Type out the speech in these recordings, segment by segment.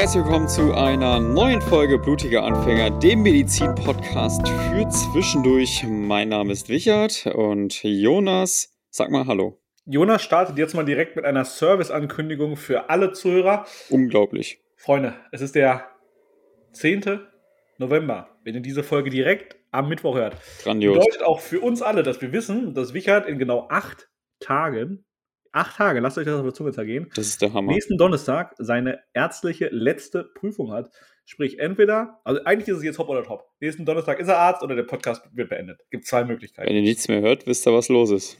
herzlich willkommen zu einer neuen Folge Blutiger Anfänger, dem Medizin-Podcast für zwischendurch. Mein Name ist Wichert und Jonas, sag mal Hallo. Jonas startet jetzt mal direkt mit einer Service-Ankündigung für alle Zuhörer. Unglaublich. Freunde, es ist der 10. November, wenn ihr diese Folge direkt am Mittwoch hört. Grandios. Bedeutet auch für uns alle, dass wir wissen, dass Wichert in genau acht Tagen acht Tage, lasst euch das auf der Zunge zergehen. Das ist der Hammer. Nächsten Donnerstag seine ärztliche letzte Prüfung hat. Sprich, entweder, also eigentlich ist es jetzt Hop oder Top. Nächsten Donnerstag ist er Arzt oder der Podcast wird beendet. Gibt zwei Möglichkeiten. Wenn ihr nichts mehr hört, wisst ihr, was los ist.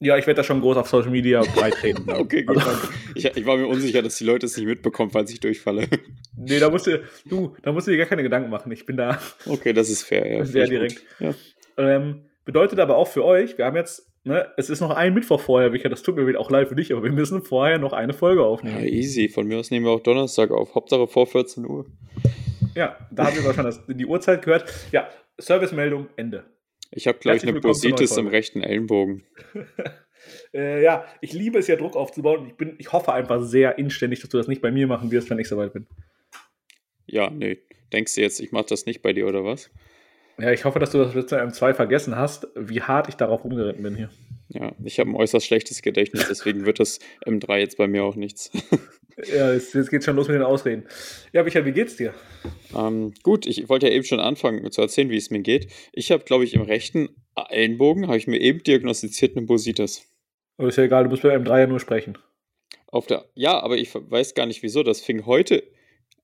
Ja, ich werde da schon groß auf Social Media beitreten. okay, gut. Also, ich, ich, war mir unsicher, dass die Leute es nicht mitbekommen, falls ich durchfalle. nee, da musst du, du, da musst du dir gar keine Gedanken machen. Ich bin da. Okay, das ist fair, ja. Sehr direkt. Ja. Ähm, bedeutet aber auch für euch, wir haben jetzt ne, es ist noch ein Mittwoch vorher, Micha, das tut mir auch leid für dich, aber wir müssen vorher noch eine Folge aufnehmen. Ja, easy. Von mir aus nehmen wir auch Donnerstag auf. Hauptsache vor 14 Uhr. Ja, da haben wir wahrscheinlich die Uhrzeit gehört. Ja, Servicemeldung, Ende. Ich habe gleich eine Bursitis im rechten Ellenbogen. äh, ja, ich liebe es ja, Druck aufzubauen. Ich, bin, ich hoffe einfach sehr inständig, dass du das nicht bei mir machen wirst, wenn ich soweit bin. Ja, nee. Denkst du jetzt, ich mache das nicht bei dir oder was? Ja, ich hoffe, dass du das mit M2 vergessen hast, wie hart ich darauf rumgeritten bin hier. Ja, ich habe ein äußerst schlechtes Gedächtnis, deswegen wird das M3 jetzt bei mir auch nichts. ja, jetzt, jetzt geht's schon los mit den Ausreden. Ja, Michael, wie geht's dir? Ähm, gut, ich wollte ja eben schon anfangen zu erzählen, wie es mir geht. Ich habe, glaube ich, im rechten Ellenbogen, habe ich mir eben diagnostiziert eine Bursitis. Aber ist ja egal, du musst bei M3 ja nur sprechen. Auf der, ja, aber ich weiß gar nicht wieso. Das fing heute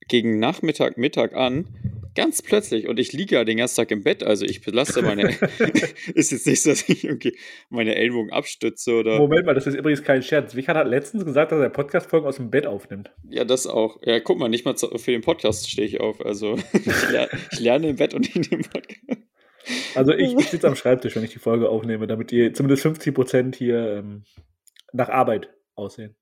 gegen Nachmittag, Mittag an Ganz plötzlich. Und ich liege ja den ganzen Tag im Bett. Also ich belaste meine. ist jetzt nicht so, dass ich irgendwie meine Ellbogen abstütze oder. Moment mal, das ist übrigens kein Scherz. Wichert hat letztens gesagt, dass er Podcast-Folgen aus dem Bett aufnimmt. Ja, das auch. Ja, guck mal, nicht mal für den Podcast stehe ich auf. Also ich, lerne, ich lerne im Bett und nicht im Podcast. Also ich, ich sitze am Schreibtisch, wenn ich die Folge aufnehme, damit die zumindest 50% hier ähm, nach Arbeit aussehen.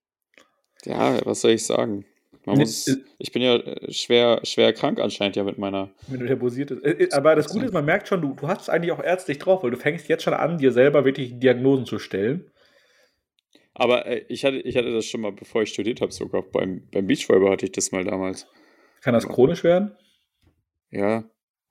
Ja, was soll ich sagen? Man muss, ich bin ja äh, schwer, schwer krank anscheinend ja mit meiner. Wenn du verbusiert ist. Äh, äh, aber das Gute ist, man merkt schon, du, du hast es eigentlich auch ärztlich drauf, weil du fängst jetzt schon an, dir selber wirklich Diagnosen zu stellen. Aber äh, ich, hatte, ich hatte das schon mal, bevor ich studiert habe, sogar beim, beim Beachvolleyball hatte ich das mal damals. Kann das chronisch werden? Ja.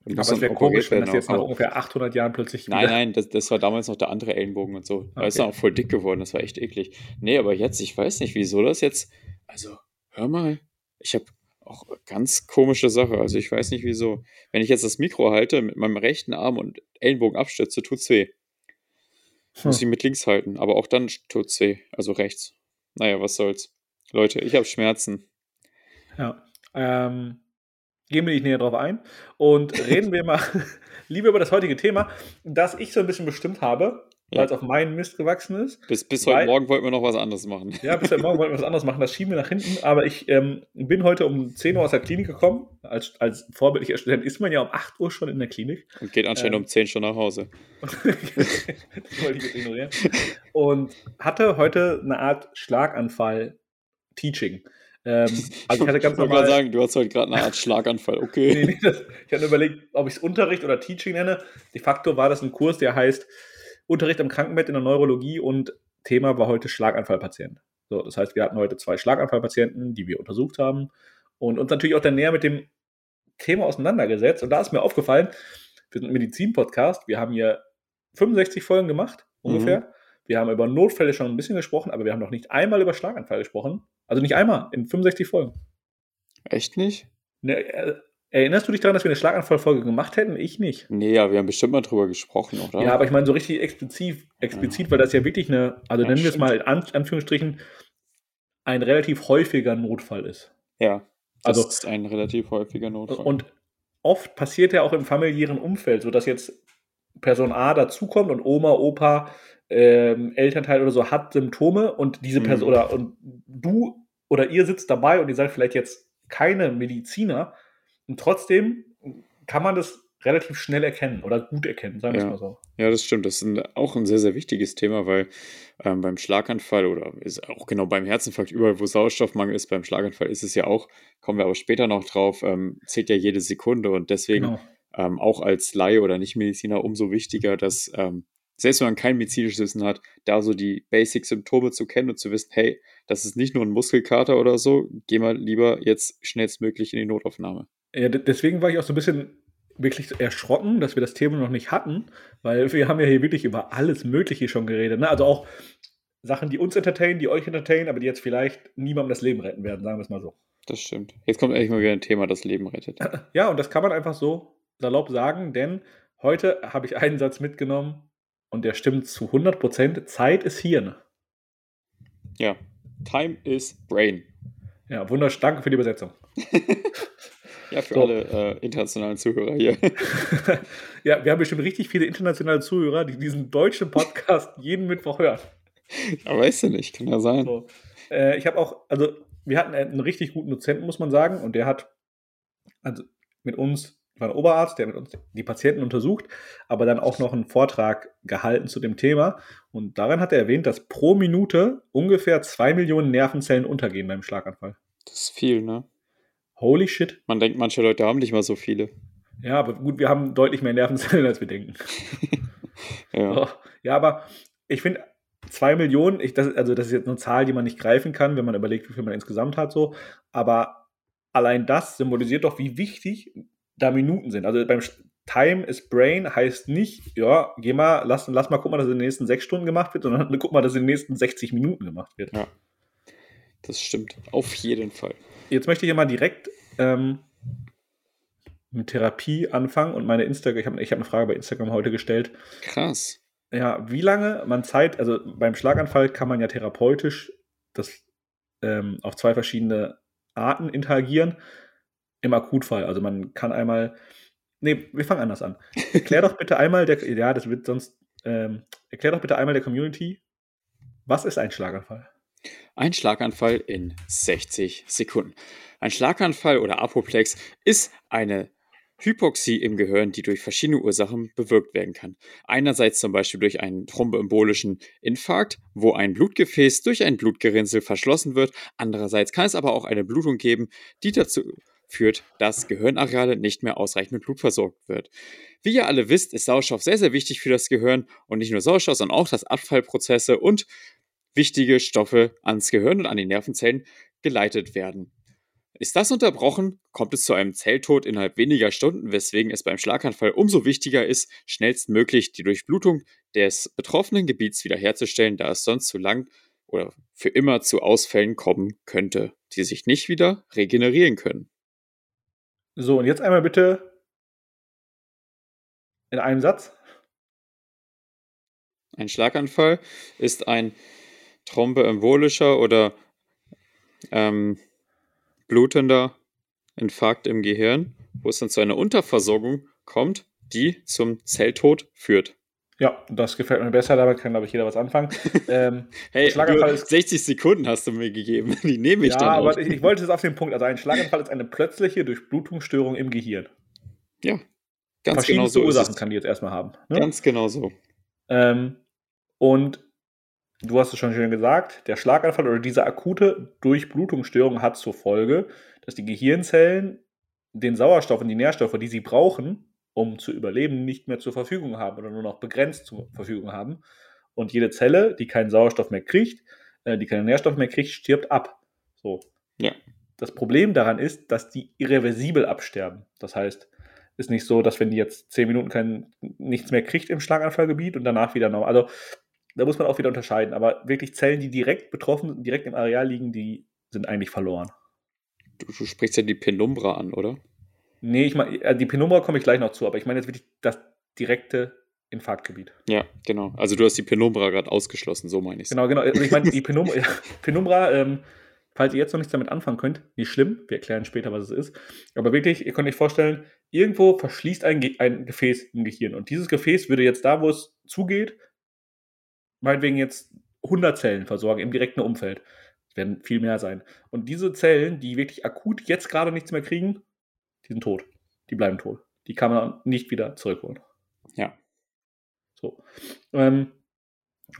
Aber es wäre komisch, wenn das jetzt nach ungefähr 800 Jahren plötzlich Nein, nein, das, das war damals noch der andere Ellenbogen und so. Okay. Da ist dann auch voll dick geworden, das war echt eklig. Nee, aber jetzt, ich weiß nicht, wieso das jetzt, also hör mal, ich habe auch ganz komische Sache. Also ich weiß nicht wieso. Wenn ich jetzt das Mikro halte mit meinem rechten Arm und Ellenbogen abstütze, tut's weh. Hm. Muss ich mit links halten, aber auch dann tut's weh. Also rechts. Naja, was soll's. Leute, ich habe Schmerzen. Ja. Ähm, gehen wir nicht näher drauf ein und reden wir mal lieber über das heutige Thema, das ich so ein bisschen bestimmt habe ja. weil es auf meinen Mist gewachsen ist. Bis, bis heute Morgen wollten wir noch was anderes machen. Ja, bis heute Morgen wollten wir was anderes machen. Das schieben wir nach hinten. Aber ich ähm, bin heute um 10 Uhr aus der Klinik gekommen. Als, als vorbildlicher Student ist man ja um 8 Uhr schon in der Klinik. Und geht anscheinend ähm, um 10 schon nach Hause. das wollte ich jetzt ignorieren. Und hatte heute eine Art Schlaganfall-Teaching. Ähm, also ich hatte ganz normal. mal sagen, du hast heute gerade eine Art Schlaganfall, okay. nee, nee, das, ich hatte überlegt, ob ich es Unterricht oder Teaching nenne. De facto war das ein Kurs, der heißt Unterricht im Krankenbett in der Neurologie und Thema war heute Schlaganfallpatient. So, das heißt, wir hatten heute zwei Schlaganfallpatienten, die wir untersucht haben und uns natürlich auch dann näher mit dem Thema auseinandergesetzt. Und da ist mir aufgefallen, wir sind ein Medizin-Podcast, wir haben hier 65 Folgen gemacht, ungefähr. Mhm. Wir haben über Notfälle schon ein bisschen gesprochen, aber wir haben noch nicht einmal über Schlaganfall gesprochen. Also nicht einmal in 65 Folgen. Echt nicht? Ne, äh, Erinnerst du dich daran, dass wir eine Schlaganfallfolge gemacht hätten? Ich nicht. Nee, ja, wir haben bestimmt mal drüber gesprochen, oder? Ja, aber ich meine so richtig explizit, explizit ja. weil das ja wirklich eine, also ja, nennen wir es mal in Anführungsstrichen, ein relativ häufiger Notfall ist. Ja, das also, ist ein relativ häufiger Notfall. Und oft passiert ja auch im familiären Umfeld, sodass jetzt Person A dazukommt und Oma, Opa, ähm, Elternteil oder so hat Symptome und diese Person mhm. oder und du oder ihr sitzt dabei und ihr seid vielleicht jetzt keine Mediziner, und trotzdem kann man das relativ schnell erkennen oder gut erkennen, sagen wir ja. es mal so. Ja, das stimmt. Das ist auch ein sehr, sehr wichtiges Thema, weil ähm, beim Schlaganfall oder ist auch genau beim Herzinfarkt, überall wo Sauerstoffmangel ist, beim Schlaganfall ist es ja auch, kommen wir aber später noch drauf, ähm, zählt ja jede Sekunde und deswegen genau. ähm, auch als Laie oder Nichtmediziner umso wichtiger, dass ähm, selbst wenn man kein medizinisches Wissen hat, da so die Basic-Symptome zu kennen und zu wissen, hey, das ist nicht nur ein Muskelkater oder so, geh mal lieber jetzt schnellstmöglich in die Notaufnahme. Ja, deswegen war ich auch so ein bisschen wirklich erschrocken, dass wir das Thema noch nicht hatten, weil wir haben ja hier wirklich über alles Mögliche schon geredet. Ne? Also auch Sachen, die uns entertainen, die euch entertainen, aber die jetzt vielleicht niemandem das Leben retten werden, sagen wir es mal so. Das stimmt. Jetzt kommt endlich mal wieder ein Thema, das Leben rettet. Ja, und das kann man einfach so salopp sagen, denn heute habe ich einen Satz mitgenommen und der stimmt zu 100%. Zeit ist Hirn. Ja, Time is Brain. Ja, wunderschön. Danke für die Übersetzung. ja, für so. alle äh, internationalen Zuhörer hier. ja, wir haben bestimmt richtig viele internationale Zuhörer, die diesen deutschen Podcast jeden Mittwoch hören. Ja, weißt du nicht, kann ja sein. So. Äh, ich habe auch, also wir hatten einen richtig guten Dozenten, muss man sagen, und der hat also mit uns, war ein Oberarzt, der mit uns die Patienten untersucht, aber dann auch noch einen Vortrag gehalten zu dem Thema. Und darin hat er erwähnt, dass pro Minute ungefähr zwei Millionen Nervenzellen untergehen beim Schlaganfall. Das ist viel, ne? Holy shit. Man denkt, manche Leute haben nicht mal so viele. Ja, aber gut, wir haben deutlich mehr Nervenzellen, als wir denken. ja. So. ja, aber ich finde, zwei Millionen, ich, das, also das ist jetzt eine Zahl, die man nicht greifen kann, wenn man überlegt, wie viel man insgesamt hat, so. Aber allein das symbolisiert doch, wie wichtig da Minuten sind. Also beim Time is Brain heißt nicht, ja, geh mal, lass, lass mal gucken, dass es in den nächsten sechs Stunden gemacht wird, sondern guck mal, dass es in den nächsten 60 Minuten gemacht wird. Ja. Das stimmt. Auf jeden Fall. Jetzt möchte ich ja mal direkt ähm, mit Therapie anfangen und meine Instagram, ich habe ich hab eine Frage bei Instagram heute gestellt. Krass ja, wie lange man Zeit, also beim Schlaganfall kann man ja therapeutisch das ähm, auf zwei verschiedene Arten interagieren. Im Akutfall. Also man kann einmal. Nee, wir fangen anders an. Erklär doch bitte einmal der. Ja, das wird sonst. Ähm, erklär doch bitte einmal der Community, was ist ein Schlaganfall? Ein Schlaganfall in 60 Sekunden. Ein Schlaganfall oder Apoplex ist eine Hypoxie im Gehirn, die durch verschiedene Ursachen bewirkt werden kann. Einerseits zum Beispiel durch einen thromboembolischen Infarkt, wo ein Blutgefäß durch ein Blutgerinnsel verschlossen wird. Andererseits kann es aber auch eine Blutung geben, die dazu führt, dass Gehirnareale nicht mehr ausreichend mit Blut versorgt wird. Wie ihr alle wisst, ist Sauerstoff sehr, sehr wichtig für das Gehirn und nicht nur Sauerstoff, sondern auch, dass Abfallprozesse und wichtige Stoffe ans Gehirn und an die Nervenzellen geleitet werden. Ist das unterbrochen, kommt es zu einem Zelltod innerhalb weniger Stunden, weswegen es beim Schlaganfall umso wichtiger ist, schnellstmöglich die Durchblutung des betroffenen Gebiets wiederherzustellen, da es sonst zu lang oder für immer zu Ausfällen kommen könnte, die sich nicht wieder regenerieren können. So, und jetzt einmal bitte in einem Satz. Ein Schlaganfall ist ein thromboembolischer oder ähm, blutender Infarkt im Gehirn, wo es dann zu einer Unterversorgung kommt, die zum Zelltod führt. Ja, das gefällt mir besser, damit kann, glaube ich, jeder was anfangen. Ähm, hey, du, 60 Sekunden hast du mir gegeben, die nehme ich ja, dann Ja, aber ich, ich, wollte es auf den Punkt, also ein Schlaganfall ist eine plötzliche Durchblutungsstörung im Gehirn. Ja, ganz genau so Ursachen kann die jetzt erstmal haben. Ne? Ganz genau so. Ähm, und du hast es schon schön gesagt, der Schlaganfall oder diese akute Durchblutungsstörung hat zur Folge, dass die Gehirnzellen den Sauerstoff und die Nährstoffe, die sie brauchen, um zu überleben, nicht mehr zur Verfügung haben oder nur noch begrenzt zur Verfügung haben. Und jede Zelle, die keinen Sauerstoff mehr kriegt, äh, die keinen Nährstoff mehr kriegt, stirbt ab. So. Ja. Das Problem daran ist, dass die irreversibel absterben. Das heißt, ist nicht so, dass wenn die jetzt zehn Minuten kein, nichts mehr kriegt im Schlaganfallgebiet und danach wieder normal. Also da muss man auch wieder unterscheiden. Aber wirklich Zellen, die direkt betroffen, direkt im Areal liegen, die sind eigentlich verloren. Du, du sprichst ja die Penumbra an, oder? Nee, ich meine, äh, die Penumbra komme ich gleich noch zu, aber ich meine jetzt wirklich das direkte Infarktgebiet. Ja, genau. Also du hast die Penumbra gerade ausgeschlossen, so meine ich es. Genau, genau. Also ich meine, die Penumbra, Penumbra ähm, falls ihr jetzt noch nichts damit anfangen könnt, nicht schlimm, wir erklären später, was es ist. Aber wirklich, ihr könnt euch vorstellen, irgendwo verschließt ein, Ge ein Gefäß im Gehirn. Und dieses Gefäß würde jetzt da, wo es zugeht, meinetwegen jetzt 100 Zellen versorgen im direkten Umfeld. Es werden viel mehr sein. Und diese Zellen, die wirklich akut jetzt gerade nichts mehr kriegen, die sind tot. Die bleiben tot. Die kann man nicht wieder zurückholen. Ja. So. Ähm,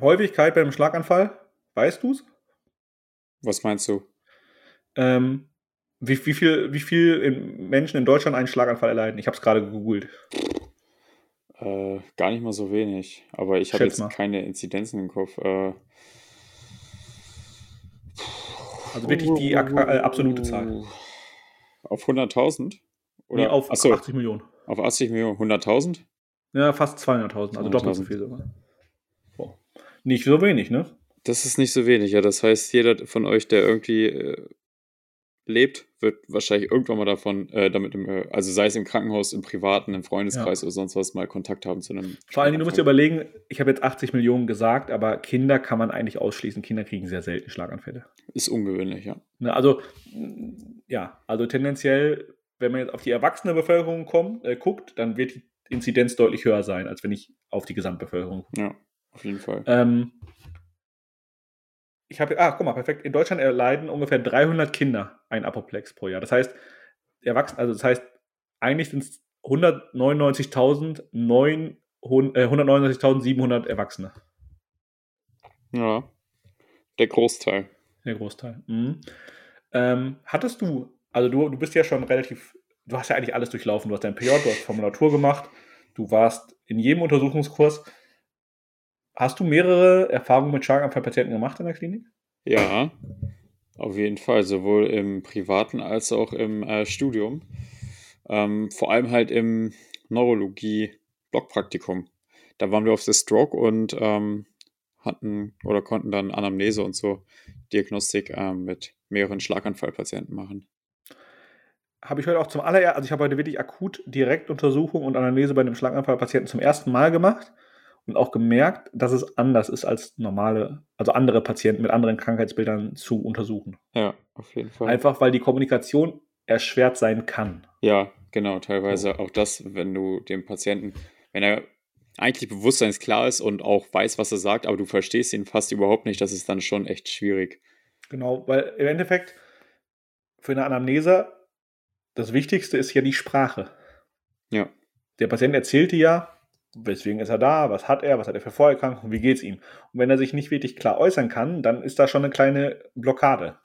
Häufigkeit beim Schlaganfall, weißt du es? Was meinst du? Ähm, wie, wie, viel, wie viel Menschen in Deutschland einen Schlaganfall erleiden? Ich habe es gerade gegoogelt. Äh, gar nicht mal so wenig. Aber ich habe jetzt mal. keine Inzidenzen im Kopf. Äh, also wirklich die äh, absolute Zahl. Auf 100.000? Oder nee, auf achso, 80 Millionen. Auf 80 Millionen, 100.000? Ja, fast 200.000, also doppelt so viel sogar. Oh. Nicht so wenig, ne? Das ist nicht so wenig, ja. Das heißt, jeder von euch, der irgendwie äh, lebt, wird wahrscheinlich irgendwann mal davon, äh, damit, im, äh, also sei es im Krankenhaus, im Privaten, im Freundeskreis ja. oder sonst was, mal Kontakt haben zu einem. Vor allen Dingen, du musst dir überlegen, ich habe jetzt 80 Millionen gesagt, aber Kinder kann man eigentlich ausschließen. Kinder kriegen sehr selten Schlaganfälle. Ist ungewöhnlich, ja. Ne, also, ja, also tendenziell, wenn man jetzt auf die erwachsene Bevölkerung kommt, äh, guckt, dann wird die Inzidenz deutlich höher sein, als wenn ich auf die Gesamtbevölkerung gucke. Ja, auf jeden Fall. Ähm, ich habe, ah, guck mal, perfekt. In Deutschland erleiden ungefähr 300 Kinder ein Apoplex pro Jahr. Das heißt, Erwachsene, also das heißt, eigentlich sind es 199.700 Erwachsene. Ja, der Großteil. Der Großteil. Mhm. Ähm, hattest du, also du, du bist ja schon relativ, du hast ja eigentlich alles durchlaufen. Du hast dein PJ, du hast Formulatur gemacht, du warst in jedem Untersuchungskurs. Hast du mehrere Erfahrungen mit Schlaganfallpatienten gemacht in der Klinik? Ja, auf jeden Fall, sowohl im privaten als auch im äh, Studium. Ähm, vor allem halt im Neurologie-Blockpraktikum. Da waren wir auf der Stroke und ähm, hatten oder konnten dann Anamnese und so Diagnostik ähm, mit mehreren Schlaganfallpatienten machen. Habe ich heute auch zum allerersten, also ich habe heute wirklich akut Direktuntersuchung und Analyse bei einem Schlaganfallpatienten zum ersten Mal gemacht und auch gemerkt, dass es anders ist als normale, also andere Patienten mit anderen Krankheitsbildern zu untersuchen. Ja, auf jeden Fall. Einfach weil die Kommunikation erschwert sein kann. Ja, genau, teilweise auch das, wenn du dem Patienten, wenn er eigentlich bewusstseinsklar ist und auch weiß, was er sagt, aber du verstehst ihn fast überhaupt nicht, das ist dann schon echt schwierig. Genau, weil im Endeffekt für eine Anamnese das Wichtigste ist ja die Sprache. Ja. Der Patient erzählt dir ja, weswegen ist er da, was hat er, was hat er für Vorerkrankungen, wie geht es ihm. Und wenn er sich nicht wirklich klar äußern kann, dann ist da schon eine kleine Blockade.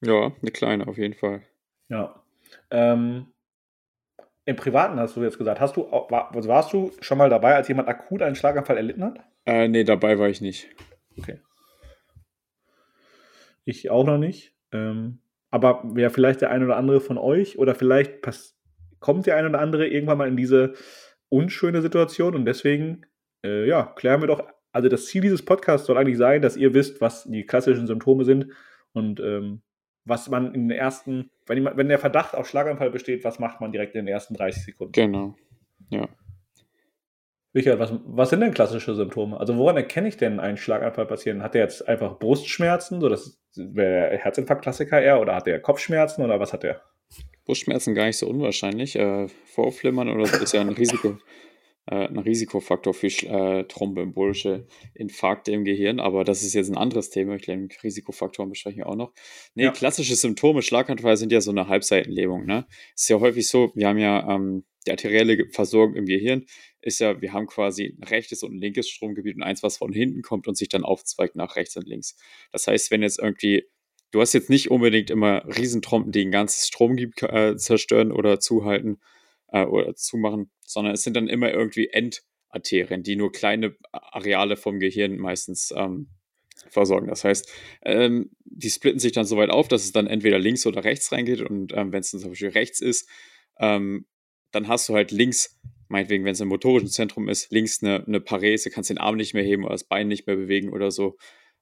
Ja, eine kleine auf jeden Fall. Ja. Ähm, Im Privaten hast du jetzt gesagt, hast du, war, also warst du schon mal dabei, als jemand akut einen Schlaganfall erlitten hat? Äh, nee, dabei war ich nicht. Okay. Ich auch noch nicht. Ähm, aber wäre vielleicht der ein oder andere von euch oder vielleicht kommt der ein oder andere irgendwann mal in diese unschöne Situation und deswegen, äh, ja, klären wir doch, also das Ziel dieses Podcasts soll eigentlich sein, dass ihr wisst, was die klassischen Symptome sind und ähm, was man in den ersten, wenn, wenn der Verdacht auf Schlaganfall besteht, was macht man direkt in den ersten 30 Sekunden? Genau, ja. Richard, was, was sind denn klassische Symptome? Also woran erkenne ich denn einen Schlaganfallpatienten? Hat er jetzt einfach Brustschmerzen, so das wäre Herzinfarkt-Klassiker eher, oder hat er Kopfschmerzen oder was hat er? Brustschmerzen gar nicht so unwahrscheinlich. Äh, Vorflimmern oder so ist ja ein Risiko, äh, ein Risikofaktor für äh, thromboembolische Infarkte im Gehirn, aber das ist jetzt ein anderes Thema. Ich glaube, Risikofaktoren besprechen wir auch noch. Nee, ja. klassische Symptome, Schlaganfall sind ja so eine Halbseitenlähmung. Ne? Ist ja häufig so, wir haben ja ähm, die arterielle Versorgung im Gehirn, ist ja, wir haben quasi ein rechtes und ein linkes Stromgebiet und eins, was von hinten kommt und sich dann aufzweigt nach rechts und links. Das heißt, wenn jetzt irgendwie du hast jetzt nicht unbedingt immer Riesentrompen, die ein ganzes Stromgebiet äh, zerstören oder zuhalten äh, oder zumachen, sondern es sind dann immer irgendwie Endarterien, die nur kleine Areale vom Gehirn meistens ähm, versorgen. Das heißt, ähm, die splitten sich dann so weit auf, dass es dann entweder links oder rechts reingeht und ähm, wenn es zum Beispiel rechts ist, ähm, dann hast du halt links, meinetwegen, wenn es im motorischen Zentrum ist, links eine, eine Parese, kannst den Arm nicht mehr heben oder das Bein nicht mehr bewegen oder so.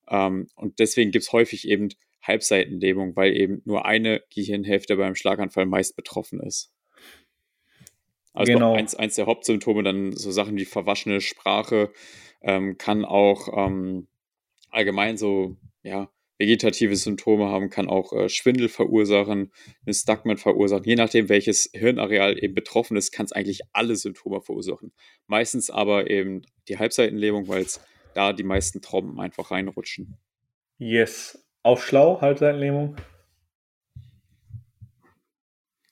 Ähm, und deswegen gibt es häufig eben Halbseitenlähmung, weil eben nur eine Gehirnhälfte beim Schlaganfall meist betroffen ist. Also genau. eins, eins der Hauptsymptome, dann so Sachen wie verwaschene Sprache, ähm, kann auch ähm, allgemein so, ja, vegetative Symptome haben, kann auch äh, Schwindel verursachen, Nystagmus verursachen. Je nachdem, welches Hirnareal eben betroffen ist, kann es eigentlich alle Symptome verursachen. Meistens aber eben die Halbseitenlähmung, weil es da die meisten Tromben einfach reinrutschen. Yes. Auf schlau, Halbseitenlähmung.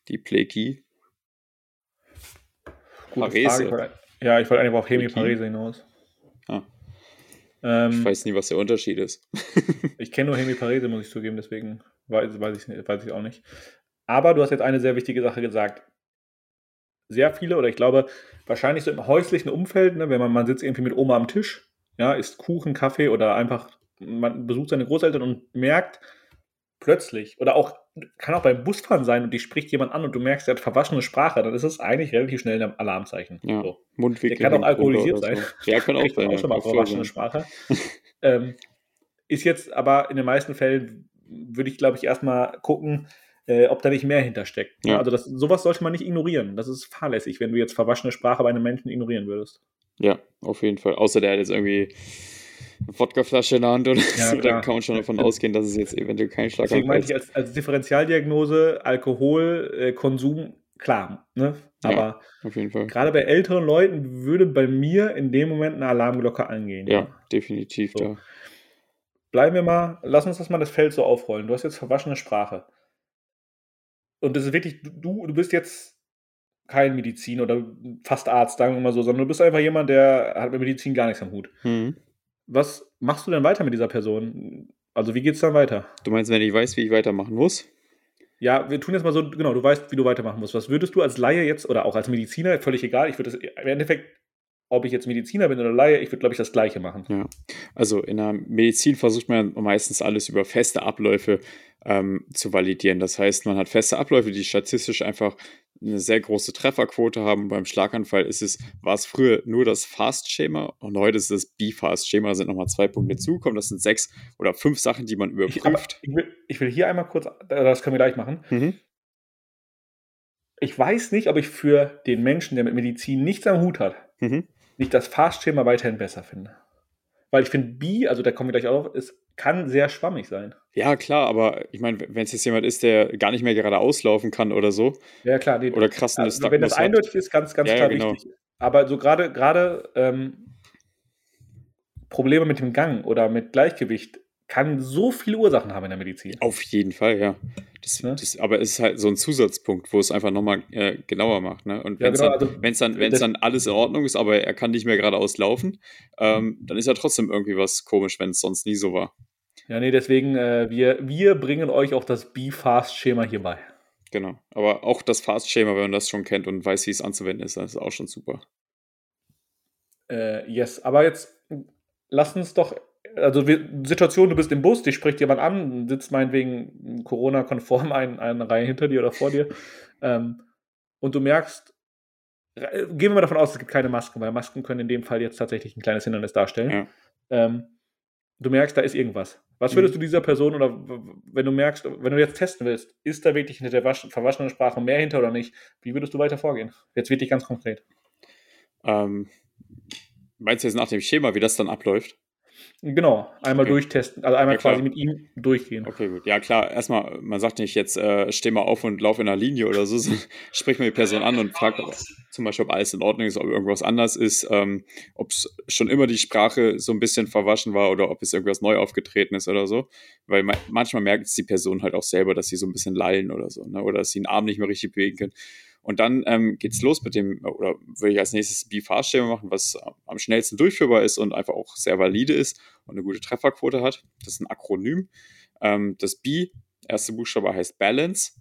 Die Plekie. Parese. Ja, ich wollte eigentlich auf Hemiparese hinaus. Ah. Ähm, ich weiß nie, was der Unterschied ist. ich kenne nur Hemiparese, muss ich zugeben, deswegen weiß, weiß, ich, weiß ich auch nicht. Aber du hast jetzt eine sehr wichtige Sache gesagt. sehr viele, oder ich glaube, wahrscheinlich so im häuslichen Umfeld, ne, wenn man, man sitzt irgendwie mit Oma am Tisch, ja, isst Kuchen, Kaffee oder einfach, man besucht seine Großeltern und merkt plötzlich, oder auch, kann auch beim Busfahren sein und die spricht jemand an und du merkst, er hat verwaschene Sprache, dann ist es eigentlich relativ schnell ein Alarmzeichen. Ja, so. Mundwinkel. Der kann auch alkoholisiert sein. So. Ja, kann auch sein. Auch schon mal verwaschene Sprache. ähm, ist jetzt aber in den meisten Fällen, würde ich glaube ich erstmal gucken, äh, ob da nicht mehr hintersteckt. Ja. Also das, sowas sollte man nicht ignorieren. Das ist fahrlässig, wenn du jetzt verwaschene Sprache bei einem Menschen ignorieren würdest. Ja, auf jeden Fall. Außer der hat jetzt irgendwie Wodkaflasche in der Hand oder Ja, so, klar. dann kann man schon davon ausgehen, dass es jetzt eventuell kein Deswegen Schlaganfall meinte ich ist. als, als Differentialdiagnose Alkoholkonsum, äh, Konsum, klar. Ne? Ja. Aber Fall. gerade bei älteren Leuten würde bei mir in dem Moment eine Alarmglocke angehen. Ja, definitiv. So. Da. Bleiben wir mal, lass uns das mal das Feld so aufrollen. Du hast jetzt verwaschene Sprache. Und das ist wirklich, du, du bist jetzt kein Medizin oder fast Arzt, sagen wir mal so, sondern du bist einfach jemand, der hat mit Medizin gar nichts am Hut. Mhm. Was machst du denn weiter mit dieser Person? Also wie geht's dann weiter? Du meinst, wenn ich weiß, wie ich weitermachen muss? Ja, wir tun jetzt mal so, genau, du weißt, wie du weitermachen musst. Was würdest du als Laie jetzt oder auch als Mediziner, völlig egal, ich würde das im Endeffekt, ob ich jetzt Mediziner bin oder Laie, ich würde, glaube ich, das Gleiche machen. Ja. Also in der Medizin versucht man meistens alles über feste Abläufe ähm, zu validieren. Das heißt, man hat feste Abläufe, die statistisch einfach eine sehr große Trefferquote haben. Beim Schlaganfall ist es, war es früher nur das Fast-Schema und heute ist es das B-Fast-Schema, da sind nochmal zwei Punkte dazugekommen. Das sind sechs oder fünf Sachen, die man Ich, überprüft. ich, will, ich will hier einmal kurz, äh, das können wir gleich machen. Mhm. Ich weiß nicht, ob ich für den Menschen, der mit Medizin nichts am Hut hat, Mhm. Nicht das Fast-Schema weiterhin besser finde. Weil ich finde, B, also da kommen wir gleich auch drauf, es kann sehr schwammig sein. Ja, klar, aber ich meine, wenn es jetzt jemand ist, der gar nicht mehr gerade auslaufen kann oder so, Ja, klar. Nee, oder krassen also, wenn das hat. eindeutig ist, ganz, ganz Ja, ja, klar genau. wichtig. Aber so gerade, gerade ähm, Probleme mit dem Gang oder mit Gleichgewicht kann so viele Ursachen haben in der Medizin. Auf jeden Fall, ja. Das, Ne? das, aber es ist halt so ein Zusatzpunkt, wo es einfach nochmal äh, genauer macht. Ne? Und Ja, wenn es genau, dann, also wenn's dann, wenn's das- dann alles in Ordnung ist, aber er kann nicht mehr geradeaus laufen, ähm, dann ist ja trotzdem irgendwie was komisch, wenn es sonst nie so war. Ja, nee, deswegen, äh, wir, wir bringen euch auch das B-Fast-Schema hier bei. Genau. Aber auch das Fast-Schema, wenn man das schon kennt und weiß, wie es anzuwenden ist, dann ist es auch schon super. Äh, yes, aber jetzt lass uns doch, also Situation, du bist im Bus, dich spricht jemand an, sitzt meinetwegen Corona-konform ein, eine Reihe hinter dir oder vor dir ähm, und du merkst, äh, gehen wir mal davon aus, es gibt keine Masken, weil Masken können in dem Fall jetzt tatsächlich ein kleines Hindernis darstellen. Ja. Ähm, du merkst, da ist irgendwas. Was würdest du dieser Person oder wenn du merkst, wenn du jetzt testen willst, ist da wirklich hinter der wasch- verwaschenen Sprache mehr hinter oder nicht? Wie würdest du weiter vorgehen? Jetzt wirklich ganz konkret. Ähm, meinst du jetzt nach dem Schema, wie das dann abläuft? Genau, einmal Okay. durchtesten, also einmal Ja, quasi mit ihm durchgehen. Okay, gut. Ja, klar, erstmal, man sagt nicht jetzt, äh, steh mal auf und lauf in einer Linie oder so, sondern sprich mal die Person an und fragt ob, zum Beispiel, ob alles in Ordnung ist, ob irgendwas anders ist, ähm, ob es schon immer die Sprache so ein bisschen verwaschen war oder ob es irgendwas neu aufgetreten ist oder so. Weil ma manchmal merkt es die Person halt auch selber, dass sie so ein bisschen lallen oder so, ne? oder dass sie den Arm nicht mehr richtig bewegen können. Und dann ähm, geht's los mit dem, oder würde ich als nächstes B-Fast-Schema machen, was am schnellsten durchführbar ist und einfach auch sehr valide ist und eine gute Trefferquote hat. Das ist ein Akronym. Ähm, das B, erste Buchstabe heißt Balance.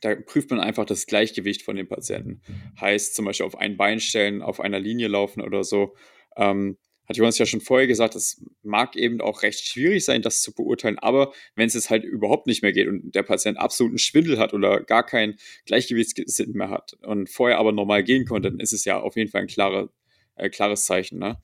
Da prüft man einfach das Gleichgewicht von dem Patienten. Heißt zum Beispiel auf ein Bein stellen, auf einer Linie laufen oder so. Ähm, hat Jonas ja schon vorher gesagt, es mag eben auch recht schwierig sein, das zu beurteilen, aber wenn es jetzt halt überhaupt nicht mehr geht und der Patient absoluten Schwindel hat oder gar keinen Gleichgewichtssinn mehr hat und vorher aber normal gehen konnte, dann ist es ja auf jeden Fall ein klare, äh, klares Zeichen. Ne?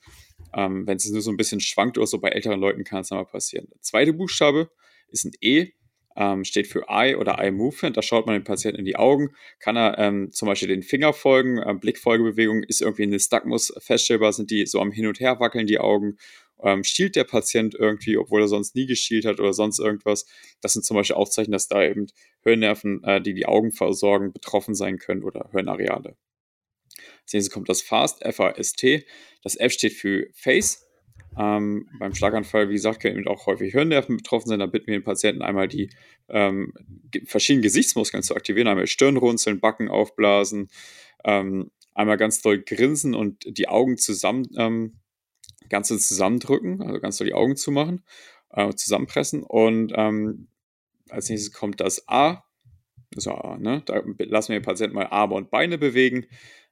Ähm, wenn es nur so ein bisschen schwankt oder so, bei älteren Leuten kann es mal passieren. Der zweite Buchstabe ist ein E, ähm, steht für Eye oder Eye Movement. Da schaut man dem Patienten in die Augen, kann er ähm, zum Beispiel den Finger folgen, ähm, Blickfolgebewegung ist irgendwie ein Nystagmus feststellbar, sind die so am Hin und Her wackeln die Augen. Ähm, stiehlt der Patient irgendwie, obwohl er sonst nie geschielt hat oder sonst irgendwas. Das sind zum Beispiel auch Zeichen, dass da eben Hörnerven, äh, die die Augen versorgen, betroffen sein können oder Hirnareale. Als nächstes kommt das FAST, F-A-S-T. Das F steht für Face. Ähm, beim Schlaganfall, wie gesagt, können eben auch häufig Hirnnerven betroffen sein. Da bitten wir den Patienten einmal die ähm, verschiedenen Gesichtsmuskeln zu aktivieren. Einmal Stirnrunzeln, Backen aufblasen, ähm, einmal ganz doll grinsen und die Augen zusammen, ähm, ganz zusammendrücken, also ganz doll die Augen zumachen, äh, zusammenpressen. Und ähm, als nächstes kommt das A. so, ne, da lassen wir den Patienten mal Arme und Beine bewegen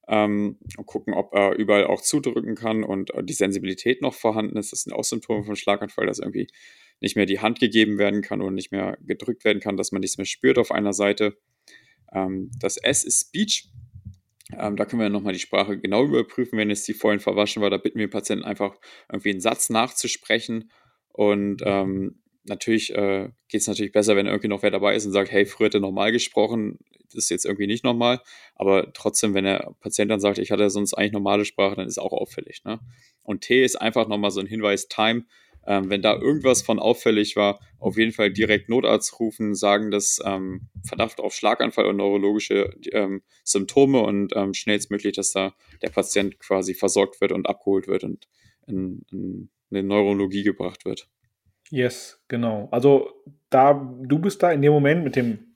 ähm, und gucken, ob er überall auch zudrücken kann und äh, die Sensibilität noch vorhanden ist. Das sind auch Symptome von Schlaganfall, dass irgendwie nicht mehr die Hand gegeben werden kann oder nicht mehr gedrückt werden kann, dass man nichts mehr spürt auf einer Seite. Ähm, das S ist Speech. Ähm, da können wir nochmal die Sprache genau überprüfen, wenn jetzt die vorhin verwaschen war. Da bitten wir Patienten einfach irgendwie einen Satz nachzusprechen. Und ähm, natürlich äh, geht es natürlich besser, wenn irgendwie noch wer dabei ist und sagt, hey, früher hätte normal gesprochen, das ist jetzt irgendwie nicht normal. Aber trotzdem, wenn der Patient dann sagt, ich hatte sonst eigentlich normale Sprache, dann ist auch auffällig. Ne? Und T ist einfach nochmal so ein Hinweis, Time ähm, wenn da irgendwas von auffällig war, auf jeden Fall direkt Notarzt rufen, sagen, dass ähm, Verdacht auf Schlaganfall und neurologische ähm, Symptome und ähm, schnellstmöglich, dass da der Patient quasi versorgt wird und abgeholt wird und in, in eine Neurologie gebracht wird. Yes, genau. Also da du bist da in dem Moment mit dem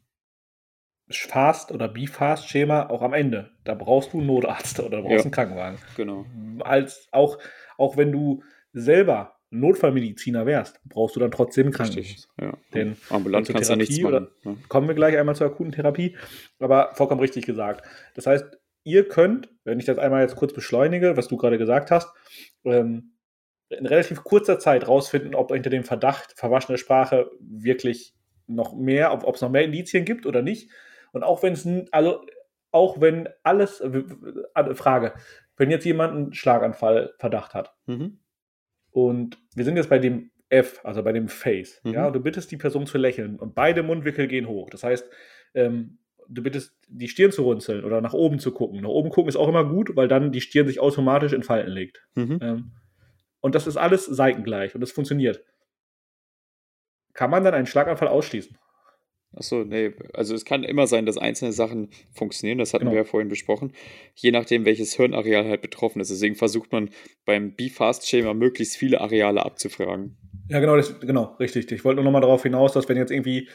Fast- oder Be-Fast-Schema auch am Ende. Da brauchst du einen Notarzt oder brauchst ja, einen Krankenwagen. Genau. Als auch, auch wenn du selber Notfallmediziner wärst, brauchst du dann trotzdem einen Krankenhaus. Ja. Denn ambulant kannst du nichts machen. Ne? Kommen wir gleich einmal zur akuten Therapie, aber vollkommen richtig gesagt. Das heißt, ihr könnt, wenn ich das einmal jetzt kurz beschleunige, was du gerade gesagt hast, ähm, in relativ kurzer Zeit rausfinden, ob hinter dem Verdacht verwaschene Sprache wirklich noch mehr, ob es noch mehr Indizien gibt oder nicht. Und auch wenn es, also auch wenn alles, äh, Frage, wenn jetzt jemand einen Schlaganfall Verdacht hat, mhm. Und wir sind jetzt bei dem F, also bei dem Face. Mhm. Ja, du bittest die Person zu lächeln und beide Mundwinkel gehen hoch. Das heißt, ähm, du bittest die Stirn zu runzeln oder nach oben zu gucken. Nach oben gucken ist auch immer gut, weil dann die Stirn sich automatisch in Falten legt. Mhm. Ähm, und das ist alles seitengleich und das funktioniert. Kann man dann einen Schlaganfall ausschließen? Achso, nee. Also es kann immer sein, dass einzelne Sachen funktionieren, das hatten genau. wir ja vorhin besprochen, je nachdem, welches Hirnareal halt betroffen ist. Deswegen versucht man beim B-Fast-Schema möglichst viele Areale abzufragen. Ja, genau, das, genau, richtig. Ich wollte nur noch mal darauf hinaus, dass wenn jetzt irgendwie,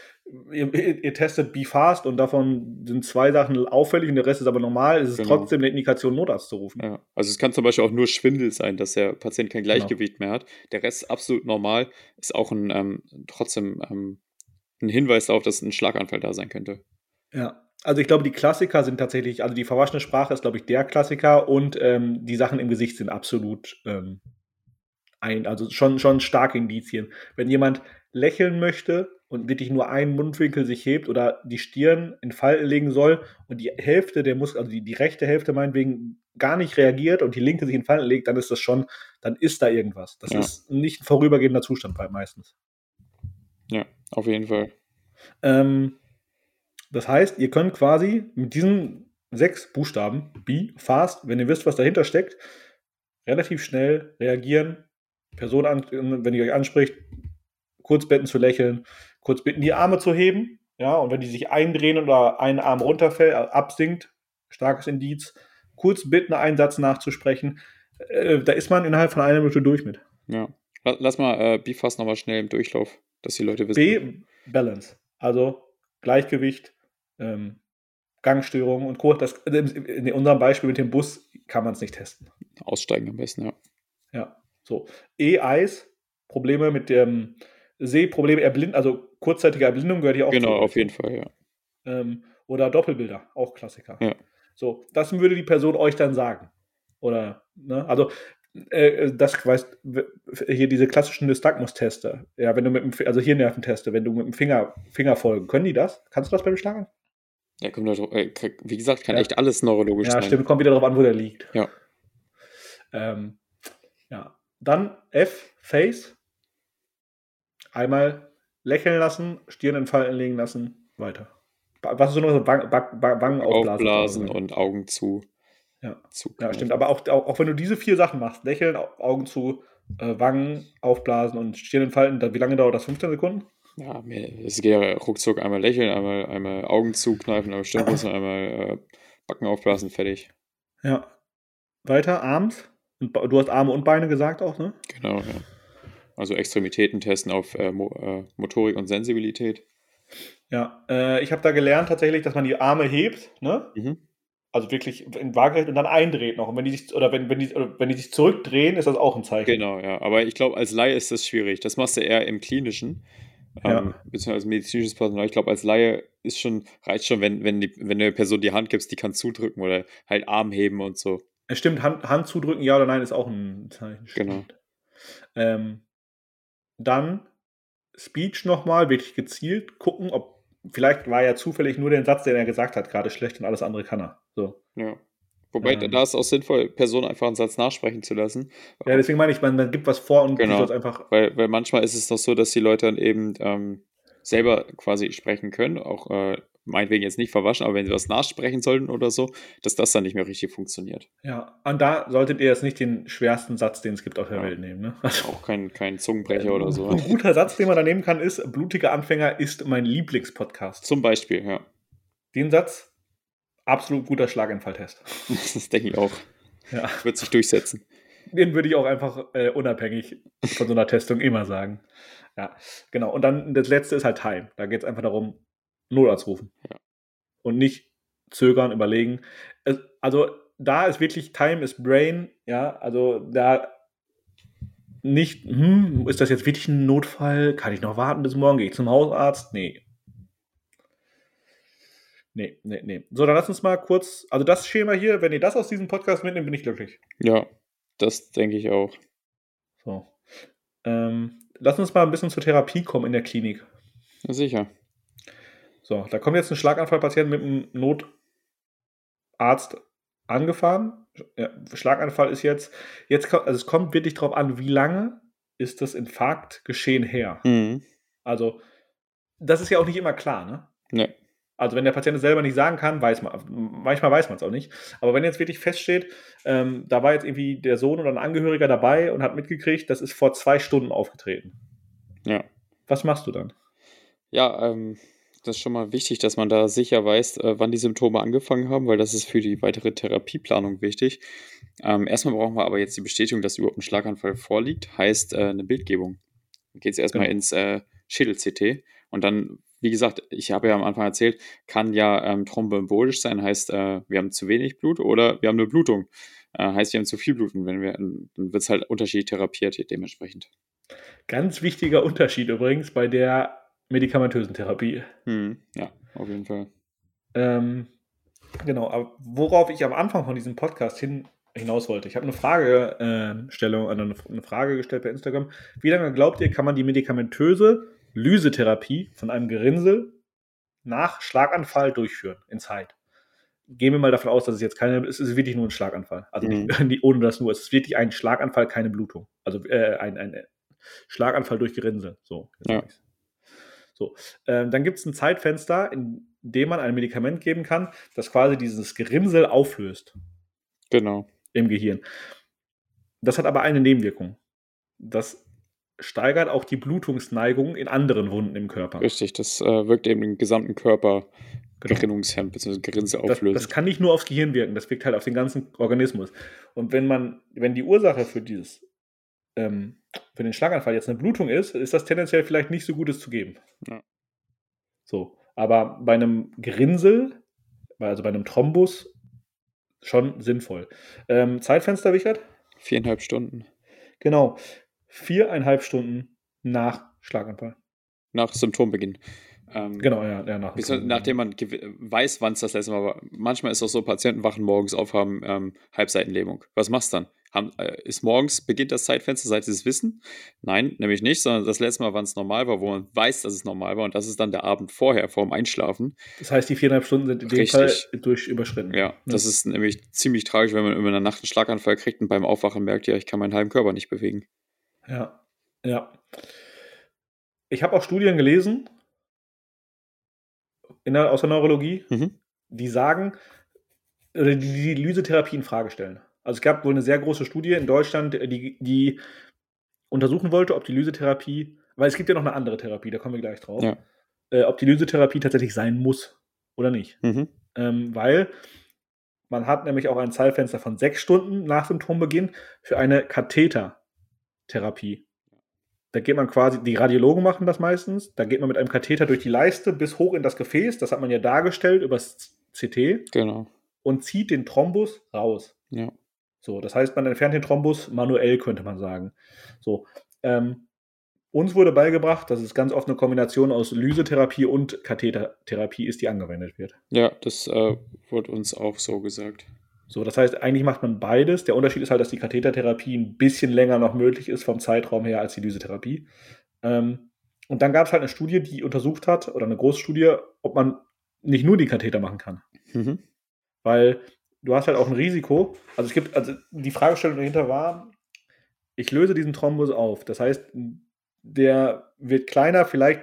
ihr, ihr testet B-Fast und davon sind zwei Sachen auffällig und der Rest ist aber normal, ist es genau. trotzdem eine Indikation, Notarzt zu rufen. Ja. Also es kann zum Beispiel auch nur Schwindel sein, dass der Patient kein genau. Gleichgewicht genau. mehr hat. Der Rest ist absolut normal, ist auch ein ähm, trotzdem ähm, ein Hinweis darauf, dass ein Schlaganfall da sein könnte. Ja, also ich glaube, die Klassiker sind tatsächlich, also die verwaschene Sprache ist, glaube ich, der Klassiker und ähm, die Sachen im Gesicht sind absolut ähm, ein, also schon, schon starke Indizien. Wenn jemand lächeln möchte und wirklich nur einen Mundwinkel sich hebt oder die Stirn in Falten legen soll und die Hälfte der Muskel, also die, die rechte Hälfte meinetwegen gar nicht reagiert und die linke sich in Falten legt, dann ist das schon, dann ist da irgendwas. Das ja. ist nicht ein vorübergehender Zustand meistens. Ja, auf jeden Fall. Ähm, das heißt, ihr könnt quasi mit diesen sechs Buchstaben, be, fast, wenn ihr wisst, was dahinter steckt, relativ schnell reagieren, Person, an, wenn ihr euch anspricht, kurz bitten zu lächeln, kurz bitten, die Arme zu heben, ja, und wenn die sich eindrehen oder ein Arm runterfällt, äh, absinkt, starkes Indiz, kurz bitten, einen Satz nachzusprechen, äh, da ist man innerhalb von einer Minute durch mit. Ja. Lass mal äh, Bifast nochmal schnell im Durchlauf dass die Leute wissen. B, Balance. Also Gleichgewicht, ähm, Gangstörung und Co. Das, in unserem Beispiel mit dem Bus kann man es nicht testen. Aussteigen am besten, ja. Ja, so. E, Eis, Probleme mit dem Sehprobleme, Erblind, also kurzzeitige Erblindung gehört hier auch Genau, auf jeden Fall, ja. Ähm, oder Doppelbilder, auch Klassiker. Ja. So, das würde die Person euch dann sagen. Oder, ne? Also äh, das weißt hier diese klassischen Nystagmus-Teste. Ja, wenn du mit dem, also hier Nerventeste, wenn du mit dem Finger, Finger folgen, können die das? Kannst du das beim Schlagen? Ja, kommt drauf, äh, wie gesagt, kann ja. echt alles neurologisch ja, sein. Ja, stimmt, kommt wieder darauf an, wo der liegt. Ja. Ähm, ja. Dann F, Face. Einmal lächeln lassen, Stirn in Falten legen lassen, weiter. Was ist so noch Wangen aufblasen? Aufblasen und Augen zu. Ja, ja stimmt. Aber auch, auch, auch, wenn du diese vier Sachen machst, lächeln, Augen zu, äh, Wangen aufblasen und Stirn entfalten, dann, wie lange dauert das? 15 Sekunden? Ja, es geht ja ruckzuck einmal lächeln, einmal, einmal Augen zukneifen, einmal Stirn und einmal äh, Backen aufblasen, fertig. Ja. Weiter, Arms. Du hast Arme und Beine gesagt auch, ne? Genau, ja. Also Extremitäten testen auf äh, Mo äh, Motorik und Sensibilität. Ja, äh, ich habe da gelernt tatsächlich, dass man die Arme hebt, ne? Mhm. Also wirklich in waagerecht und dann eindreht noch. Und wenn die sich, oder wenn, wenn, die, wenn die sich zurückdrehen, ist das auch ein Zeichen. Genau, ja. Aber ich glaube, als Laie ist das schwierig. Das machst du eher im Klinischen. ja. ähm, beziehungsweise medizinisches Personal. Ich glaube, als Laie ist schon, reicht schon, wenn, wenn, die, wenn eine Person die Hand gibst, die kann zudrücken oder halt Arm heben und so. Es stimmt, Hand, Hand zudrücken, ja oder nein, ist auch ein Zeichen. Genau. Ähm, dann Speech nochmal, wirklich gezielt gucken, ob vielleicht war ja zufällig nur der Satz, den er gesagt hat, gerade schlecht und alles andere kann er. So. Ja. Wobei, ähm, da ist auch sinnvoll, Personen einfach einen Satz nachsprechen zu lassen. Ja, deswegen meine ich, man, man gibt was vor und genau, die einfach. Weil, weil manchmal ist es doch so, dass die Leute dann eben ähm, selber quasi sprechen können, auch äh, meinetwegen jetzt nicht verwaschen, aber wenn sie was nachsprechen sollten oder so, dass das dann nicht mehr richtig funktioniert. Ja, und da solltet ihr jetzt nicht den schwersten Satz, den es gibt auf der ja. Welt nehmen. Ne? Also, auch kein, kein Zungenbrecher oder so. Ein guter Satz, den man da nehmen kann, ist: Blutiger Anfänger ist mein Lieblingspodcast. Zum Beispiel, ja. Den Satz, absolut guter Schlaganfalltest. das denke ich auch. Ja. Wird sich durchsetzen. Den würde ich auch einfach äh, unabhängig von so einer Testung immer sagen. Ja, genau. Und dann das letzte ist halt Time. Da geht es einfach darum, Notarzt rufen. Ja. Und nicht zögern, überlegen. Es, also da ist wirklich Time is Brain, ja, also da nicht, hm, ist das jetzt wirklich ein Notfall? Kann ich noch warten bis morgen? Gehe ich zum Hausarzt? Nee. Nee, nee, nee. So, dann lass uns mal kurz, also das Schema hier, wenn ihr das aus diesem Podcast mitnehmt, bin ich glücklich. Ja, das denke ich auch. So. Ähm, lass uns mal ein bisschen zur Therapie kommen in der Klinik. Ja, sicher. So, da kommt jetzt ein Schlaganfallpatient mit einem Notarzt angefahren. Ja, Schlaganfall ist jetzt, jetzt also es kommt wirklich darauf an, wie lange ist das Infarktgeschehen her. Mhm. Also, das ist ja auch nicht immer klar, ne? Nee. Also wenn der Patient es selber nicht sagen kann, weiß man, manchmal weiß man es auch nicht. Aber wenn jetzt wirklich feststeht, ähm, da war jetzt irgendwie der Sohn oder ein Angehöriger dabei und hat mitgekriegt, das ist vor zwei Stunden aufgetreten. Ja. Was machst du dann? Ja, ähm, das ist schon mal wichtig, dass man da sicher weiß, äh, wann die Symptome angefangen haben, weil das ist für die weitere Therapieplanung wichtig. Ähm, erstmal brauchen wir aber jetzt die Bestätigung, dass überhaupt ein Schlaganfall vorliegt, heißt äh, eine Bildgebung. Dann geht es erstmal genau. ins äh, Schädel-CT und dann, wie gesagt, ich habe ja am Anfang erzählt, kann ja ähm, thromboembolisch sein, heißt, äh, wir haben zu wenig Blut oder wir haben eine Blutung. Äh, heißt, wir haben zu viel Blut und wenn wir, dann wird es halt unterschiedlich therapiert dementsprechend. Ganz wichtiger Unterschied übrigens bei der medikamentösen Therapie. Hm, ja, auf jeden Fall. Ähm, genau, aber worauf ich am Anfang von diesem Podcast hin, hinaus wollte. Ich habe eine Fragestellung, äh, eine, eine Frage gestellt bei Instagram. Wie lange glaubt ihr, kann man die medikamentöse Lysetherapie von einem Gerinnsel nach Schlaganfall durchführen in Zeit? Gehen wir mal davon aus, dass es jetzt keine, es ist wirklich nur ein Schlaganfall. Also mhm. nicht, ohne das nur. Es ist wirklich ein Schlaganfall, keine Blutung. Also äh, ein, ein Schlaganfall durch Gerinnsel. So. Ja. So, ähm, dann gibt es ein Zeitfenster, in dem man ein Medikament geben kann, das quasi dieses Gerinnsel auflöst. Genau. Im Gehirn. Das hat aber eine Nebenwirkung. Das steigert auch die Blutungsneigung in anderen Wunden im Körper. Richtig, das äh, wirkt eben den gesamten Körper genau. gerinnungshemmend bzw. Gerinnsel auflösen. Das, das, kann nicht nur aufs Gehirn wirken, das wirkt halt auf den ganzen Organismus. Und wenn man, wenn die Ursache für dieses ähm, für den Schlaganfall jetzt eine Blutung ist, ist das tendenziell vielleicht nicht so Gutes zu geben. Ja. So, aber bei einem Grinsel, also bei einem Thrombus, schon sinnvoll. Ähm, Zeitfenster, Wichert? Viereinhalb Stunden. Genau. Viereinhalb Stunden nach Schlaganfall. Nach Symptombeginn. Ähm, genau, ja, ja nach nachdem man weiß, wann es das letzte Mal war. Manchmal ist es auch so, Patienten wachen morgens auf, haben ähm, Halbseitenlähmung. Was machst du dann? Haben, äh, ist morgens beginnt das Zeitfenster, seit sie es wissen? Nein, nämlich nicht, sondern das letzte Mal, wann es normal war, wo man weiß, dass es normal war und das ist dann der Abend vorher, vor dem Einschlafen. Das heißt, die viereinhalb Stunden sind in dem. Fall durch überschritten. Ja, ja, das ist nämlich ziemlich tragisch, wenn man über eine Nacht einen Schlaganfall kriegt und beim Aufwachen merkt, ja, ich kann meinen halben Körper nicht bewegen. Ja, ja. Ich habe auch Studien gelesen, in der, aus der Neurologie, mhm. die sagen, oder die die Lysetherapie in Frage stellen. Also es gab wohl eine sehr große Studie in Deutschland, die, die untersuchen wollte, ob die Lysetherapie, weil es gibt ja noch eine andere Therapie, da kommen wir gleich drauf, ja. äh, ob die Lysetherapie tatsächlich sein muss oder nicht. Mhm. Ähm, weil man hat nämlich auch ein Zeitfenster von sechs Stunden nach Symptombeginn für eine Kathetertherapie. Da geht man quasi, die Radiologen machen das meistens, da geht man mit einem Katheter durch die Leiste bis hoch in das Gefäß, das hat man ja dargestellt übers CT. Genau. Und zieht den Thrombus raus. Ja. So, das heißt, man entfernt den Thrombus manuell, könnte man sagen. So, ähm, uns wurde beigebracht, dass es ganz oft eine Kombination aus Lysetherapie und Kathetertherapie ist, die angewendet wird. Ja, das äh, wurde uns auch so gesagt. So, das heißt, eigentlich macht man beides. Der Unterschied ist halt, dass die Kathetertherapie ein bisschen länger noch möglich ist vom Zeitraum her als die Lysetherapie. Ähm, und dann gab es halt eine Studie, die untersucht hat, oder eine Großstudie, ob man nicht nur die Katheter machen kann. Mhm. Weil du hast halt auch ein Risiko. Also es gibt, also die Fragestellung dahinter war, ich löse diesen Thrombus auf. Das heißt, der wird kleiner, vielleicht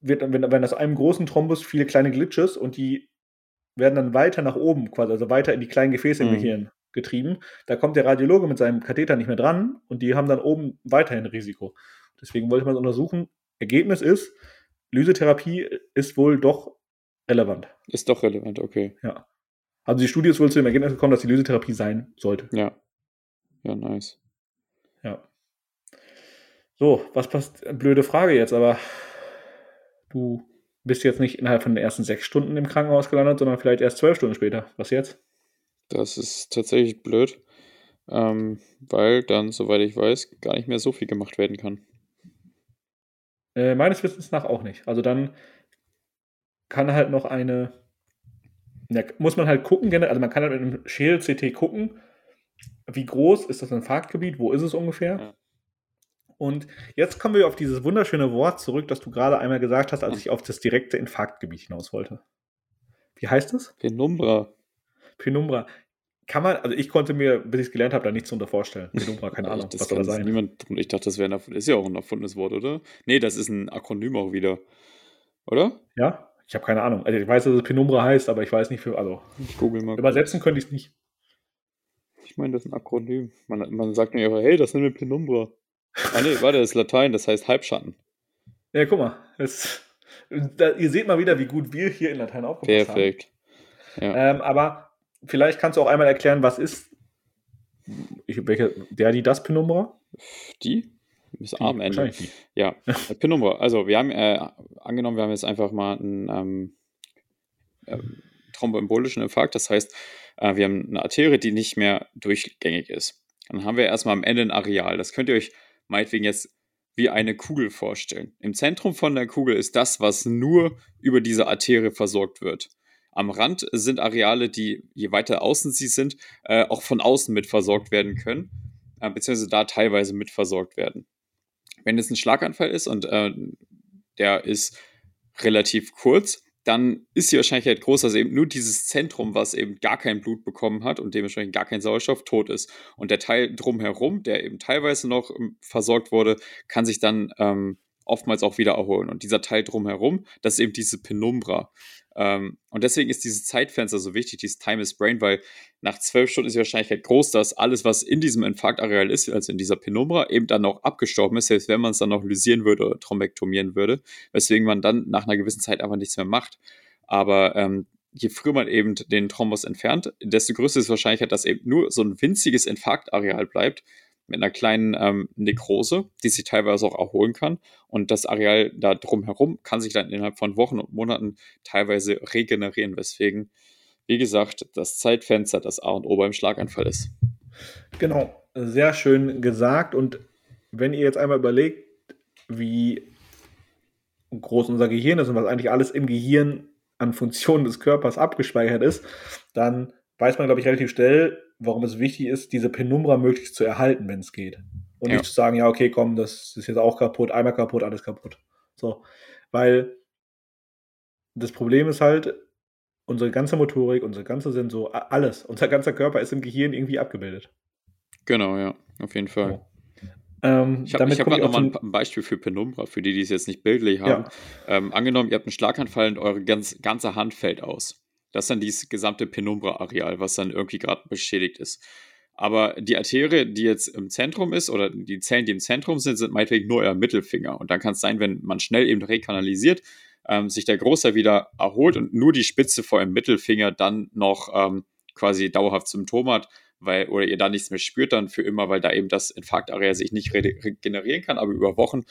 wird, wenn, wenn aus einem großen Thrombus viele kleine Glitches und die werden dann weiter nach oben, quasi, also weiter in die kleinen Gefäße mhm. im Gehirn getrieben. Da kommt der Radiologe mit seinem Katheter nicht mehr dran und die haben dann oben weiterhin Risiko. Deswegen wollte man es untersuchen. Ergebnis ist, Lysetherapie ist wohl doch relevant. Ist doch relevant, okay. Ja. Also die Studie ist wohl zu dem Ergebnis gekommen, dass die Lysetherapie sein sollte. Ja. Ja, nice. Ja. So, was passt? Blöde Frage jetzt, aber du bist jetzt nicht innerhalb von den ersten sechs Stunden im Krankenhaus gelandet, sondern vielleicht erst zwölf Stunden später. Was jetzt? Das ist tatsächlich blöd, ähm, weil dann, soweit ich weiß, gar nicht mehr so viel gemacht werden kann. Äh, meines Wissens nach auch nicht. Also dann kann halt noch eine, ja, muss man halt gucken, also man kann halt mit einem Schädel-CT gucken, wie groß ist das Infarktgebiet, wo ist es ungefähr? Ja. Und jetzt kommen wir auf dieses wunderschöne Wort zurück, das du gerade einmal gesagt hast, als ich auf das direkte Infarktgebiet hinaus wollte. Wie heißt es? Penumbra. Penumbra. Kann man, also ich konnte mir, bis ich es gelernt habe, da nichts darunter vorstellen. Penumbra, keine Ahnung, was soll das sein? Niemand, ich dachte, das wäre ein, ist ja auch ein erfundenes Wort, oder? Nee, das ist ein Akronym auch wieder. Oder? Ja, ich habe keine Ahnung. Also ich weiß, dass es Penumbra heißt, aber ich weiß nicht für, also. Ich google mal. Übersetzen könnte ich es nicht. Ich meine, das ist ein Akronym. Man, man sagt mir einfach, hey, das nennen wir Penumbra. Ah nee, warte, das ist Latein, das heißt Halbschatten. Ja, guck mal. Es, da, ihr seht mal wieder, wie gut wir hier in Latein aufgepasst Perfekt. haben. Ja. Ähm, aber vielleicht kannst du auch einmal erklären, was ist ich, welche, der, die, das Penumbra? Die? Bis am Ende. Die. Ja, Penumbra. Also, wir haben äh, angenommen, wir haben jetzt einfach mal einen ähm, äh, thromboembolischen Infarkt. Das heißt, äh, wir haben eine Arterie, die nicht mehr durchgängig ist. Dann haben wir erstmal am Ende ein Areal. Das könnt ihr euch meinetwegen jetzt wie eine Kugel vorstellen. Im Zentrum von der Kugel ist das, was nur über diese Arterie versorgt wird. Am Rand sind Areale, die, je weiter außen sie sind, äh, auch von außen mit versorgt werden können, äh, beziehungsweise da teilweise mit versorgt werden. Wenn es ein Schlaganfall ist und äh, der ist relativ kurz, dann ist die Wahrscheinlichkeit groß, dass eben nur dieses Zentrum, was eben gar kein Blut bekommen hat und dementsprechend gar kein Sauerstoff, tot ist. Und der Teil drumherum, der eben teilweise noch ähm, versorgt wurde, kann sich dann ähm, oftmals auch wieder erholen. Und dieser Teil drumherum, das ist eben diese Penumbra. Ähm, und deswegen ist dieses Zeitfenster so wichtig, dieses Time is Brain, weil nach zwölf Stunden ist die Wahrscheinlichkeit groß, dass alles, was in diesem Infarktareal ist, also in dieser Penumbra, eben dann auch abgestorben ist, selbst wenn man es dann noch lysieren würde oder thrombektomieren würde, weswegen man dann nach einer gewissen Zeit einfach nichts mehr macht. Aber ähm, je früher man eben den Thrombus entfernt, desto größer ist die Wahrscheinlichkeit, dass eben nur so ein winziges Infarktareal bleibt, mit einer kleinen ähm, Nekrose, die sich teilweise auch erholen kann. Und das Areal da drumherum kann sich dann innerhalb von Wochen und Monaten teilweise regenerieren, weswegen, wie gesagt, das Zeitfenster das A und O beim Schlaganfall ist. Genau, sehr schön gesagt. Und wenn ihr jetzt einmal überlegt, wie groß unser Gehirn ist und was eigentlich alles im Gehirn an Funktionen des Körpers abgespeichert ist, dann weiß man, glaube ich, relativ schnell, warum es wichtig ist, diese Penumbra möglichst zu erhalten, wenn es geht. Und ja. nicht zu sagen, ja, okay, komm, das ist jetzt auch kaputt, einmal kaputt, alles kaputt. So. Weil das Problem ist halt, unsere ganze Motorik, unsere ganze Sensor, alles, unser ganzer Körper ist im Gehirn irgendwie abgebildet. Genau, ja, auf jeden Fall. So. Ähm, ich habe hab gerade nochmal ein Beispiel für Penumbra, für die, die es jetzt nicht bildlich haben. Ja. Ähm, angenommen, ihr habt einen Schlaganfall und eure ganz, ganze Hand fällt aus. Das ist dann dieses gesamte Penumbra-Areal, was dann irgendwie gerade beschädigt ist. Aber die Arterie, die jetzt im Zentrum ist, oder die Zellen, die im Zentrum sind, sind meinetwegen nur euer Mittelfinger. Und dann kann es sein, wenn man schnell eben rekanalisiert, ähm, sich der Großer wieder erholt und nur die Spitze vor eurem Mittelfinger dann noch ähm, quasi dauerhaft Symptome hat, weil, oder ihr da nichts mehr spürt dann für immer, weil da eben das Infarktareal sich nicht regenerieren kann, aber über Wochen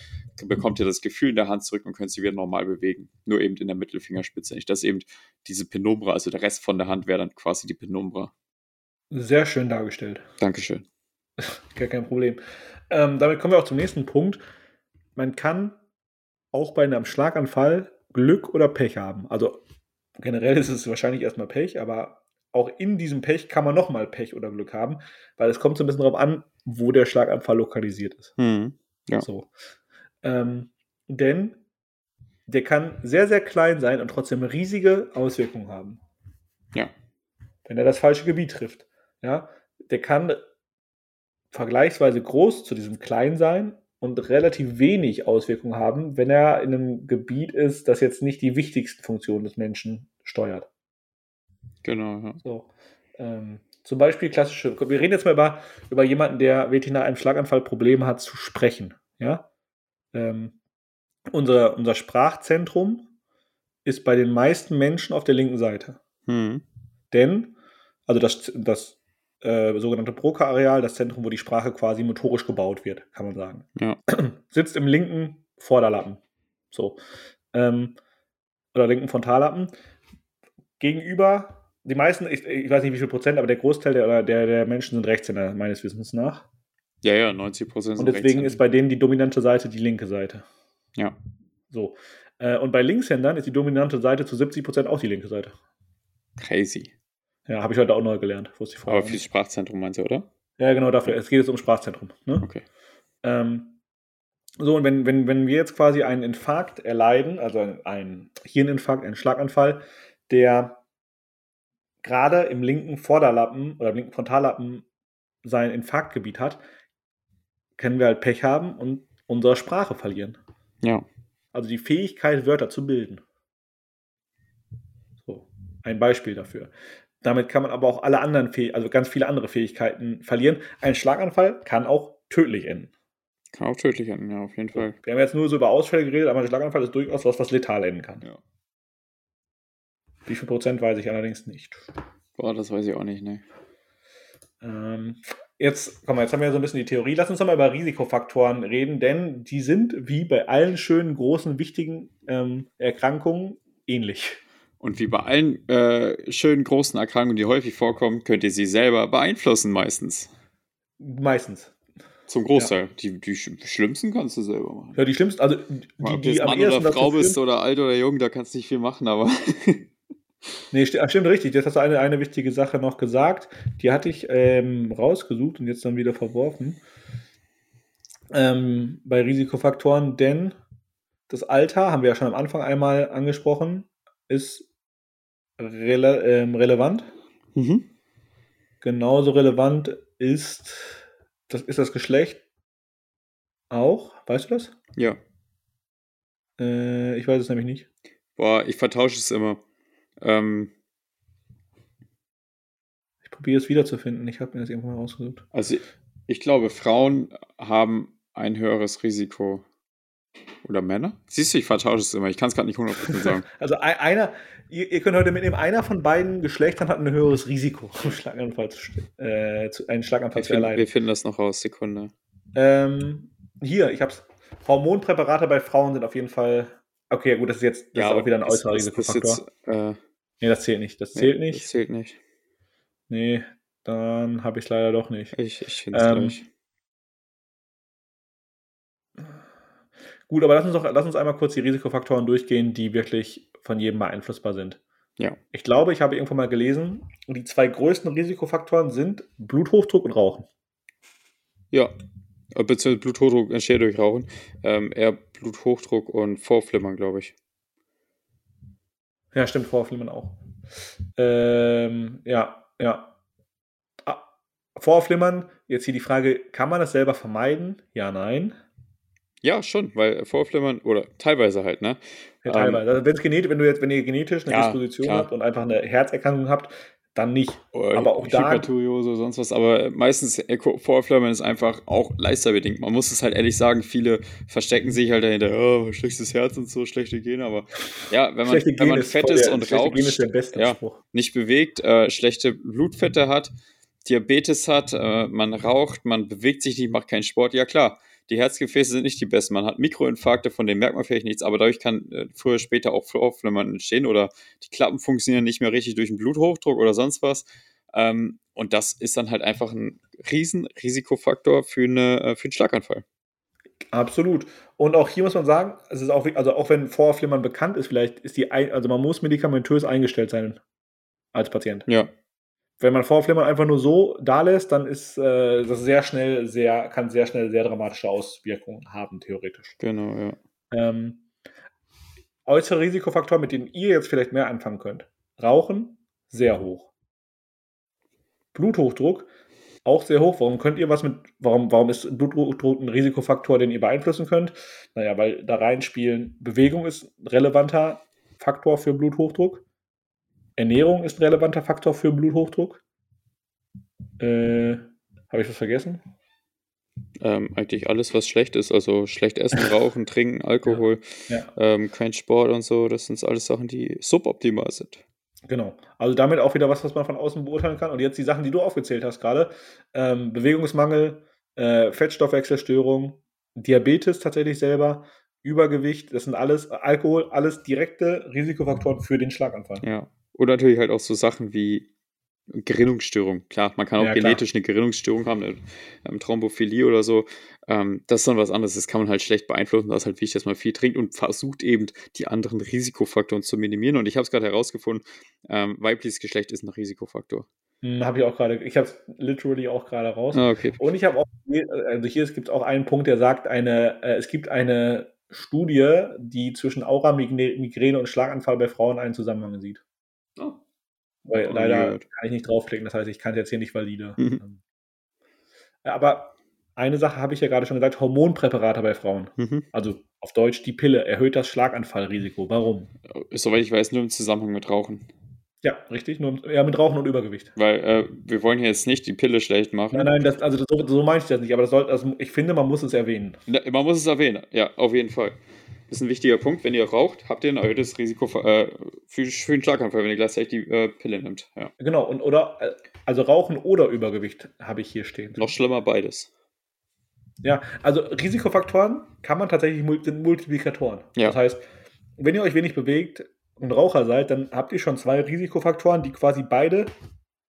bekommt ihr das Gefühl in der Hand zurück und könnt sie wieder normal bewegen. Nur eben in der Mittelfingerspitze nicht. Das ist eben diese Penumbra, also der Rest von der Hand wäre dann quasi die Penumbra. Sehr schön dargestellt. Dankeschön. Gar kein Problem. Ähm, damit kommen wir auch zum nächsten Punkt. man kann auch bei einem Schlaganfall Glück oder Pech haben. Also generell ist es wahrscheinlich erstmal Pech, aber auch in diesem Pech kann man nochmal Pech oder Glück haben, weil es kommt so ein bisschen darauf an, wo der Schlaganfall lokalisiert ist. Mhm. Ja. So. Ähm, denn der kann sehr, sehr klein sein und trotzdem riesige Auswirkungen haben. Ja. Wenn er das falsche Gebiet trifft. Ja, der kann vergleichsweise groß zu diesem klein sein und relativ wenig Auswirkungen haben, wenn er in einem Gebiet ist, das jetzt nicht die wichtigsten Funktionen des Menschen steuert. Genau, ja. So. Ähm, zum Beispiel klassische, wir reden jetzt mal über, über jemanden, der wirklich nach einem Schlaganfall Probleme hat zu sprechen. Ja? Ähm, unser, unser Sprachzentrum ist bei den meisten Menschen auf der linken Seite. Hm. Denn, also das, das äh, sogenannte Broca-Areal, das Zentrum, wo die Sprache quasi motorisch gebaut wird, kann man sagen. Ja. Sitzt im linken Vorderlappen. So. Ähm, oder linken Frontallappen. Gegenüber, die meisten, ich, ich, weiß nicht wie viel Prozent, aber der Großteil der, der, der Menschen sind Rechtshänder, meines Wissens nach. Ja, ja, 90 Prozent sind Und deswegen ist bei denen die dominante Seite die linke Seite. Ja. So. Äh, und bei Linkshändern ist die dominante Seite zu 70 Prozent auch die linke Seite. Crazy. Ja, habe ich heute auch neu gelernt. Wusste ich vorher. Aber fürs Sprachzentrum meinst du, oder? Ja, genau dafür. Es geht jetzt um Sprachzentrum. Ne? Okay. Ähm, so, und wenn, wenn, wenn wir jetzt quasi einen Infarkt erleiden, also einen Hirninfarkt, einen Schlaganfall, der gerade im linken Vorderlappen oder im linken Frontallappen sein Infarktgebiet hat, können wir halt Pech haben und unsere Sprache verlieren. Ja. Also die Fähigkeit, Wörter zu bilden. So, ein Beispiel dafür. Damit kann man aber auch alle anderen, Fäh also ganz viele andere Fähigkeiten verlieren. Ein Schlaganfall kann auch tödlich enden. Kann auch tödlich enden, ja, auf jeden Fall. Wir haben jetzt nur so über Ausfälle geredet, aber ein Schlaganfall ist durchaus was, was letal enden kann. Ja. Wie viel Prozent weiß ich allerdings nicht. Boah, das weiß ich auch nicht, ne. Ähm, jetzt, komm mal, jetzt haben wir so ein bisschen die Theorie. Lass uns doch mal über Risikofaktoren reden, denn die sind wie bei allen schönen, großen, wichtigen ähm, Erkrankungen ähnlich. Und wie bei allen äh, schönen großen Erkrankungen, die häufig vorkommen, könnt ihr sie selber beeinflussen meistens. Meistens. Zum Großteil. Ja. Die, die schlimmsten kannst du selber machen. Ja, die schlimmsten, also die, Ob die, die Mann oder Frau bist oder alt oder jung, da kannst du nicht viel machen, aber. nee, st stimmt richtig. Jetzt hast du eine, eine wichtige Sache noch gesagt. Die hatte ich ähm, rausgesucht und jetzt dann wieder verworfen. Ähm, bei Risikofaktoren, denn das Alter, haben wir ja schon am Anfang einmal angesprochen, ist rele ähm, relevant. Mhm. Genauso relevant ist das, ist das Geschlecht auch. Weißt du das? Ja. Äh, ich weiß es nämlich nicht. Boah, ich vertausche es immer. Ähm, ich probiere es wiederzufinden. Ich habe mir das irgendwann mal rausgesucht. Also, ich glaube, Frauen haben ein höheres Risiko oder Männer? Siehst du, ich vertausche es immer. Ich kann es gerade nicht 100% sagen. Also einer, ihr, ihr, könnt heute mitnehmen, einer von beiden Geschlechtern hat ein höheres Risiko, einen Schlaganfall zu, äh, einen Schlaganfall wir zu erleiden. wir finden das noch raus, Sekunde. Ähm, hier, ich habe es. Hormonpräparate bei Frauen sind auf jeden Fall. Okay, gut, das ist jetzt das ja, ist auch wieder ein äußerer Risikofaktor. Äh, nee, das zählt nicht. Das zählt nee, nicht. Das zählt nicht. Nee, dann habe ich es leider doch nicht. Ich, ich finde es ähm, gleich. Gut, aber lass uns, doch, lass uns einmal kurz die Risikofaktoren durchgehen, die wirklich von jedem beeinflussbar sind. Ja. Ich glaube, ich habe irgendwo mal gelesen, die zwei größten Risikofaktoren sind Bluthochdruck und Rauchen. Ja, beziehungsweise Bluthochdruck entsteht durch Rauchen. Ähm, eher Bluthochdruck und Vorflimmern, glaube ich. Ja, stimmt, Vorflimmern auch. Ähm, ja, ja. Ah, Vorflimmern, jetzt hier die Frage, kann man das selber vermeiden? Ja, nein. Ja, schon, weil Vorflimmern oder teilweise halt, ne? Ja, teilweise. Ähm, also genet, wenn du jetzt, wenn ihr genetisch eine ja, Disposition klar. habt und einfach eine Herzerkrankung habt, dann nicht. Oder aber auch da. Hyperthyreose, sonst was. Aber meistens Vorflimmern ist einfach auch leisterbedingt. Man muss es halt ehrlich sagen, viele verstecken sich halt dahinter, oh, schlechtes Herz und so, schlechte Gene. Aber ja, wenn man, wenn man fett ist und raucht, ist ja, nicht bewegt, äh, schlechte Blutfette hat, Diabetes hat, äh, man raucht, man bewegt sich nicht, macht keinen Sport, ja klar die Herzgefäße sind nicht die besten. Man hat Mikroinfarkte, von denen merkt man vielleicht nichts, aber dadurch kann äh, früher später auch Vorflimmern entstehen oder die Klappen funktionieren nicht mehr richtig durch den Bluthochdruck oder sonst was. Ähm, und das ist dann halt einfach ein riesen Risikofaktor für, eine, äh, für einen Schlaganfall. Absolut. Und auch hier muss man sagen, es ist auch, also auch wenn Vorflimmern bekannt ist, vielleicht ist die, also man muss medikamentös eingestellt sein als Patient. Ja. Wenn man Vorflimmern einfach nur so da lässt, dann ist äh, das sehr schnell, sehr, kann sehr schnell sehr dramatische Auswirkungen haben, theoretisch. Genau, ja. Ähm, äußere Risikofaktoren, mit denen ihr jetzt vielleicht mehr anfangen könnt. Rauchen, sehr hoch. Bluthochdruck, auch sehr hoch. Warum könnt ihr was mit, warum, warum ist Blutdruck ein Risikofaktor, den ihr beeinflussen könnt? Naja, weil da reinspielen, Bewegung ist ein relevanter Faktor für Bluthochdruck. Ernährung ist ein relevanter Faktor für Bluthochdruck. Äh, Habe ich was vergessen? Ähm, eigentlich alles, was schlecht ist. Also schlecht essen, rauchen, trinken, Alkohol, Ja. Ähm, kein Sport und so. Das sind alles Sachen, die suboptimal sind. Genau. Also damit auch wieder was, was man von außen beurteilen kann. Und jetzt die Sachen, die du aufgezählt hast gerade. Ähm, Bewegungsmangel, äh, Fettstoffwechselstörung, Diabetes tatsächlich selber, Übergewicht, das sind alles, Alkohol, alles direkte Risikofaktoren für den Schlaganfall. Ja. Und natürlich halt auch so Sachen wie Gerinnungsstörung. Klar, man kann auch Ja, klar. genetisch eine Gerinnungsstörung haben, eine ähm, Thrombophilie oder so. Ähm, das ist dann was anderes. Das kann man halt schlecht beeinflussen. Das ist halt wichtig, dass man viel trinkt und versucht eben, die anderen Risikofaktoren zu minimieren. Und ich habe es gerade herausgefunden, ähm, weibliches Geschlecht ist ein Risikofaktor. Hm, habe ich auch gerade, ich habe es literally auch gerade raus. Ah, okay. Und ich habe auch, also hier gibt es auch einen Punkt, der sagt, eine, äh, es gibt eine Studie, die zwischen Aura, Migräne und Schlaganfall bei Frauen einen Zusammenhang sieht. Weil Oh, leider kann ich nicht draufklicken, das heißt, ich kann es jetzt hier nicht valide. Mhm. Ähm, ja, aber eine Sache habe ich ja gerade schon gesagt, Hormonpräparate bei Frauen. Mhm. Also auf Deutsch die Pille erhöht das Schlaganfallrisiko. Warum? Soweit ich weiß, nur im Zusammenhang mit Rauchen. Ja, richtig, nur ja, mit Rauchen und Übergewicht. Weil äh, wir wollen hier jetzt nicht die Pille schlecht machen. Nein, nein, das, also das, so, so meine ich das nicht, aber das soll, also ich finde, man muss es erwähnen. Na, Man muss es erwähnen, ja, auf jeden Fall. Das ist ein wichtiger Punkt. Wenn ihr raucht, habt ihr ein erhöhtes Risiko für, äh, für, für einen Schlaganfall, wenn ihr gleichzeitig die äh, Pille nimmt. Ja. Genau, und oder, also Rauchen oder Übergewicht habe ich hier stehen. Noch schlimmer beides. Ja, also Risikofaktoren kann man tatsächlich sind Multiplikatoren. Ja. Das heißt, wenn ihr euch wenig bewegt und Raucher seid, dann habt ihr schon zwei Risikofaktoren, die quasi beide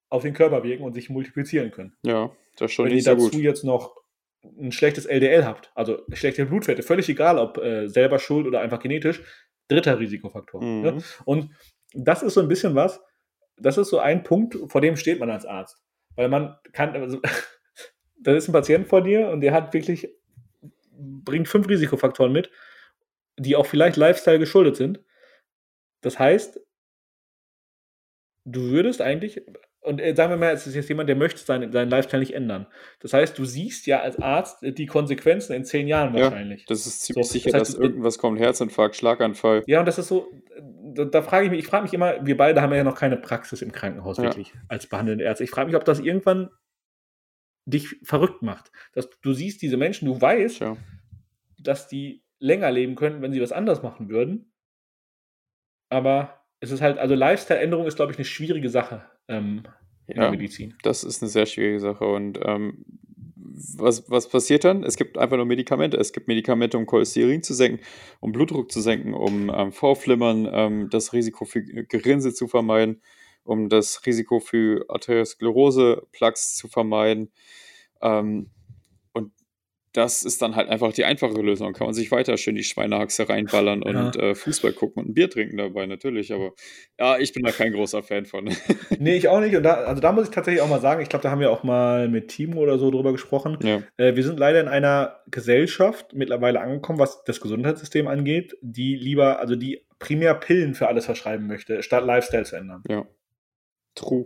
auf den Körper wirken und sich multiplizieren können. Ja, das ist schon wenn nicht ihr so dazu gut. jetzt noch ein schlechtes LDL habt, also schlechte Blutwerte, völlig egal, ob äh, selber schuld oder einfach genetisch, dritter Risikofaktor. Mhm. Ne? Und das ist so ein bisschen was, das ist so ein Punkt, vor dem steht man als Arzt. Weil man kann, also, da ist ein Patient vor dir und der hat wirklich, bringt fünf Risikofaktoren mit, die auch vielleicht Lifestyle geschuldet sind. Das heißt, du würdest eigentlich, und äh, sagen wir mal, es ist jetzt jemand, der möchte seinen, seinen Lifestyle nicht ändern. Das heißt, du siehst ja als Arzt die Konsequenzen in zehn Jahren Ja, wahrscheinlich. Das ist ziemlich So, sicher, das heißt, dass du- irgendwas kommt. Herzinfarkt, Schlaganfall. Ja, und das ist so, da, da frage ich mich, ich frage mich immer, wir beide haben ja noch keine Praxis im Krankenhaus Ja. wirklich als behandelnde Ärzte. Ich frage mich, ob das irgendwann dich verrückt macht. Dass du siehst diese Menschen, du weißt, Tja. dass die länger leben können, wenn sie was anderes machen würden. Aber es ist halt, also Lifestyle-Änderung ist, glaube ich, eine schwierige Sache ähm, in der Ja, Medizin. das ist eine sehr schwierige Sache. Und ähm, was, was passiert dann? Es gibt einfach nur Medikamente. Es gibt Medikamente, um Cholesterin zu senken, um Blutdruck zu senken, um ähm, Vorflimmern, ähm, das Risiko für Gerinnsel zu vermeiden, um das Risiko für Arteriosklerose, Plaques zu vermeiden. Ähm, das ist dann halt einfach die einfache Lösung. Dann kann man sich weiter schön die Schweinehaxe reinballern Ja. und äh, Fußball gucken und ein Bier trinken dabei, natürlich. Aber ja, ich bin da kein großer Fan von. Nee, ich auch nicht. Und da, also da muss ich tatsächlich auch mal sagen, ich glaube, da haben wir auch mal mit Timo oder so drüber gesprochen. ja. Äh, wir sind leider in einer Gesellschaft mittlerweile angekommen, was das Gesundheitssystem angeht, die lieber, also die primär Pillen für alles verschreiben möchte, statt Lifestyle zu ändern. Ja. True.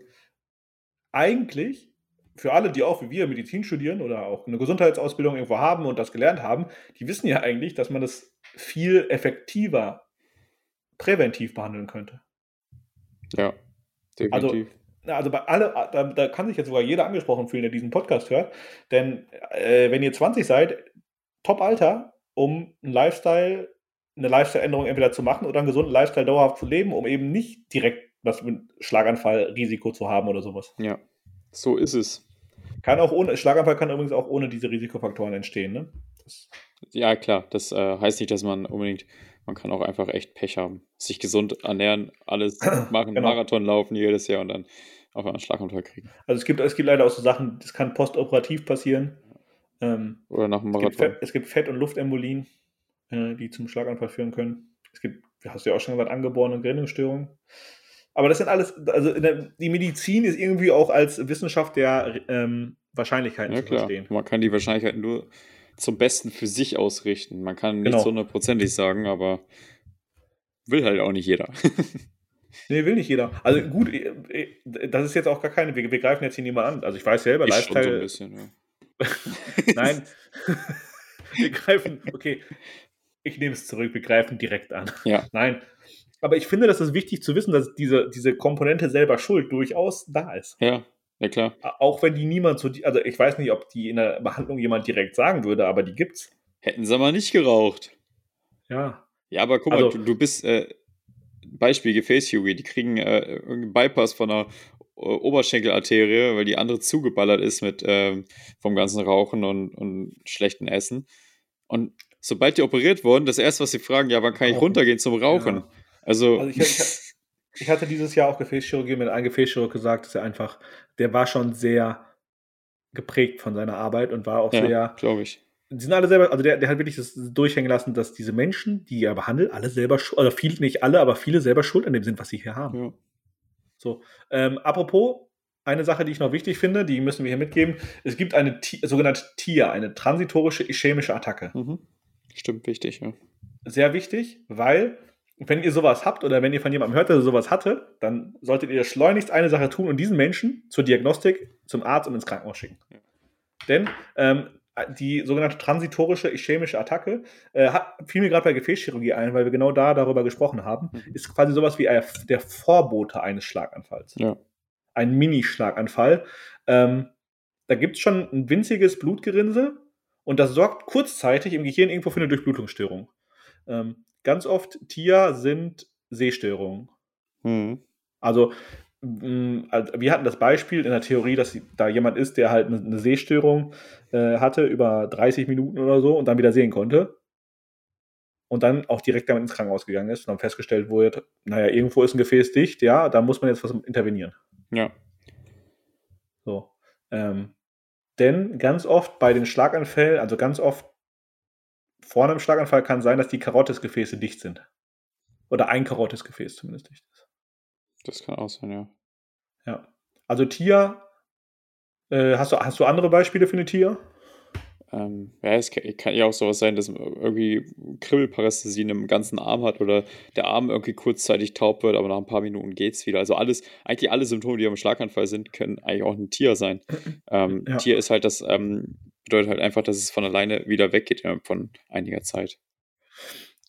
Eigentlich, für alle, die auch wie wir Medizin studieren oder auch eine Gesundheitsausbildung irgendwo haben und das gelernt haben, die wissen ja eigentlich, dass man das viel effektiver präventiv behandeln könnte. Ja. Definitiv. Na, Also bei alle, da, da kann sich jetzt sogar jeder angesprochen fühlen, der diesen Podcast hört. Denn äh, wenn ihr 20 seid, top Alter, um einen Lifestyle, eine Lifestyle-Änderung entweder zu machen oder einen gesunden Lifestyle dauerhaft zu leben, um eben nicht direkt was mit Schlaganfall-Risiko zu haben oder sowas. ja. So ist es. Kann auch ohne, Schlaganfall kann übrigens auch ohne diese Risikofaktoren entstehen. Ne? Das, Ja, klar. Das äh, heißt nicht, dass man unbedingt, man kann auch einfach echt Pech haben. Sich gesund ernähren, alles machen, Genau. Marathon laufen jedes Jahr und dann auf einen Schlaganfall kriegen. also es gibt, es gibt leider auch so Sachen, das kann postoperativ passieren. Ähm, Oder nach dem es, Marathon. gibt Fett, es gibt Fett- und Luftembolien, äh, die zum Schlaganfall führen können. Es gibt, hast du ja auch schon gesagt, angeborene Gerinnungsstörungen. Aber das sind alles, also der, die Medizin ist irgendwie auch als Wissenschaft der ähm, Wahrscheinlichkeiten Ja, zu klar. verstehen. Man kann die Wahrscheinlichkeit nur zum Besten für sich ausrichten. Man kann Genau. nichts hundertprozentig sagen, aber will halt auch nicht jeder. Nee, will nicht jeder. Also gut, äh, äh, das ist jetzt auch gar keine, wir, wir greifen jetzt hier niemand an. Also ich weiß selber, Ich schon so ein Lifestyle, bisschen, ja. Nein. wir greifen, okay, ich nehme es zurück, wir greifen direkt an. Ja. Nein. Aber ich finde, das ist wichtig zu wissen, dass diese, diese Komponente selber Schuld durchaus da ist. Ja, ja klar. Auch wenn die niemand so, also ich weiß nicht, ob die in der Behandlung jemand direkt sagen würde, aber die gibt's. Hätten sie mal nicht geraucht. Ja. Ja, aber guck Also- mal, du, du bist äh, Beispiel Gefäßchirurgie, die kriegen äh, irgendeinen Bypass von einer äh, Oberschenkelarterie, weil die andere zugeballert ist mit ähm, vom ganzen Rauchen und, und schlechten Essen. Und sobald die operiert wurden, das erste, was sie fragen, ja, wann kann ich runtergehen zum Rauchen? Ja. Also, Also ich, ich, ich hatte dieses Jahr auch Gefäßchirurgie mit einem Gefäßchirurg gesagt, dass er einfach, der war schon sehr geprägt von seiner Arbeit und war auch ja, sehr glaube ich. die sind alle selber, also der, der hat wirklich das durchhängen lassen, dass diese Menschen, die er behandelt, alle selber, oder viele, nicht alle, aber viele selber schuld an dem sind, was sie hier haben. Ja. So, ähm, apropos, eine Sache, die ich noch wichtig finde, die müssen wir hier mitgeben. Es gibt eine sogenannte TIA, eine transitorische ischämische Attacke. Mhm. Stimmt, wichtig, ja. Sehr wichtig, weil, wenn ihr sowas habt oder wenn ihr von jemandem hört, der sowas hatte, dann solltet ihr schleunigst eine Sache tun und diesen Menschen zur Diagnostik, zum Arzt und ins Krankenhaus schicken. Ja. Denn ähm, die sogenannte transitorische ischämische Attacke äh, hat, fiel mir gerade bei Gefäßchirurgie ein, weil wir genau da darüber gesprochen haben, Mhm. ist quasi sowas wie der Vorbote eines Schlaganfalls. Ja. Ein Mini-Schlaganfall. Ähm, da gibt es schon ein winziges Blutgerinnsel und das sorgt kurzzeitig im Gehirn irgendwo für eine Durchblutungsstörung. Ähm, ganz oft TIA sind Sehstörungen. Mhm. Also, also wir hatten das Beispiel in der Theorie, dass da jemand ist, der halt eine, eine Sehstörung äh, hatte über 30 Minuten oder so und dann wieder sehen konnte. Und dann auch direkt damit ins Krankenhaus gegangen ist und dann festgestellt wurde, naja, irgendwo ist ein Gefäß dicht, ja, da muss man jetzt was intervenieren. Ja. So. Ähm, denn ganz oft bei den Schlaganfällen, also ganz oft vor einem Schlaganfall kann sein, dass die Karotisgefäße dicht sind. Oder ein Karotisgefäß zumindest dicht ist. Das kann auch sein, ja. Ja. Also TIA, äh, hast, du, hast du andere Beispiele für eine TIA? Ähm, ja, es kann, kann ja auch sowas sein, dass man irgendwie Kribbelparästhesie in einem ganzen Arm hat oder der Arm irgendwie kurzzeitig taub wird, aber nach ein paar Minuten geht's wieder. Also alles, eigentlich alle Symptome, die am Schlaganfall sind, können eigentlich auch ein Tier sein. Ähm, Ja. Tier ist halt das, ähm, bedeutet halt einfach, dass es von alleine wieder weggeht innerhalb von einiger Zeit.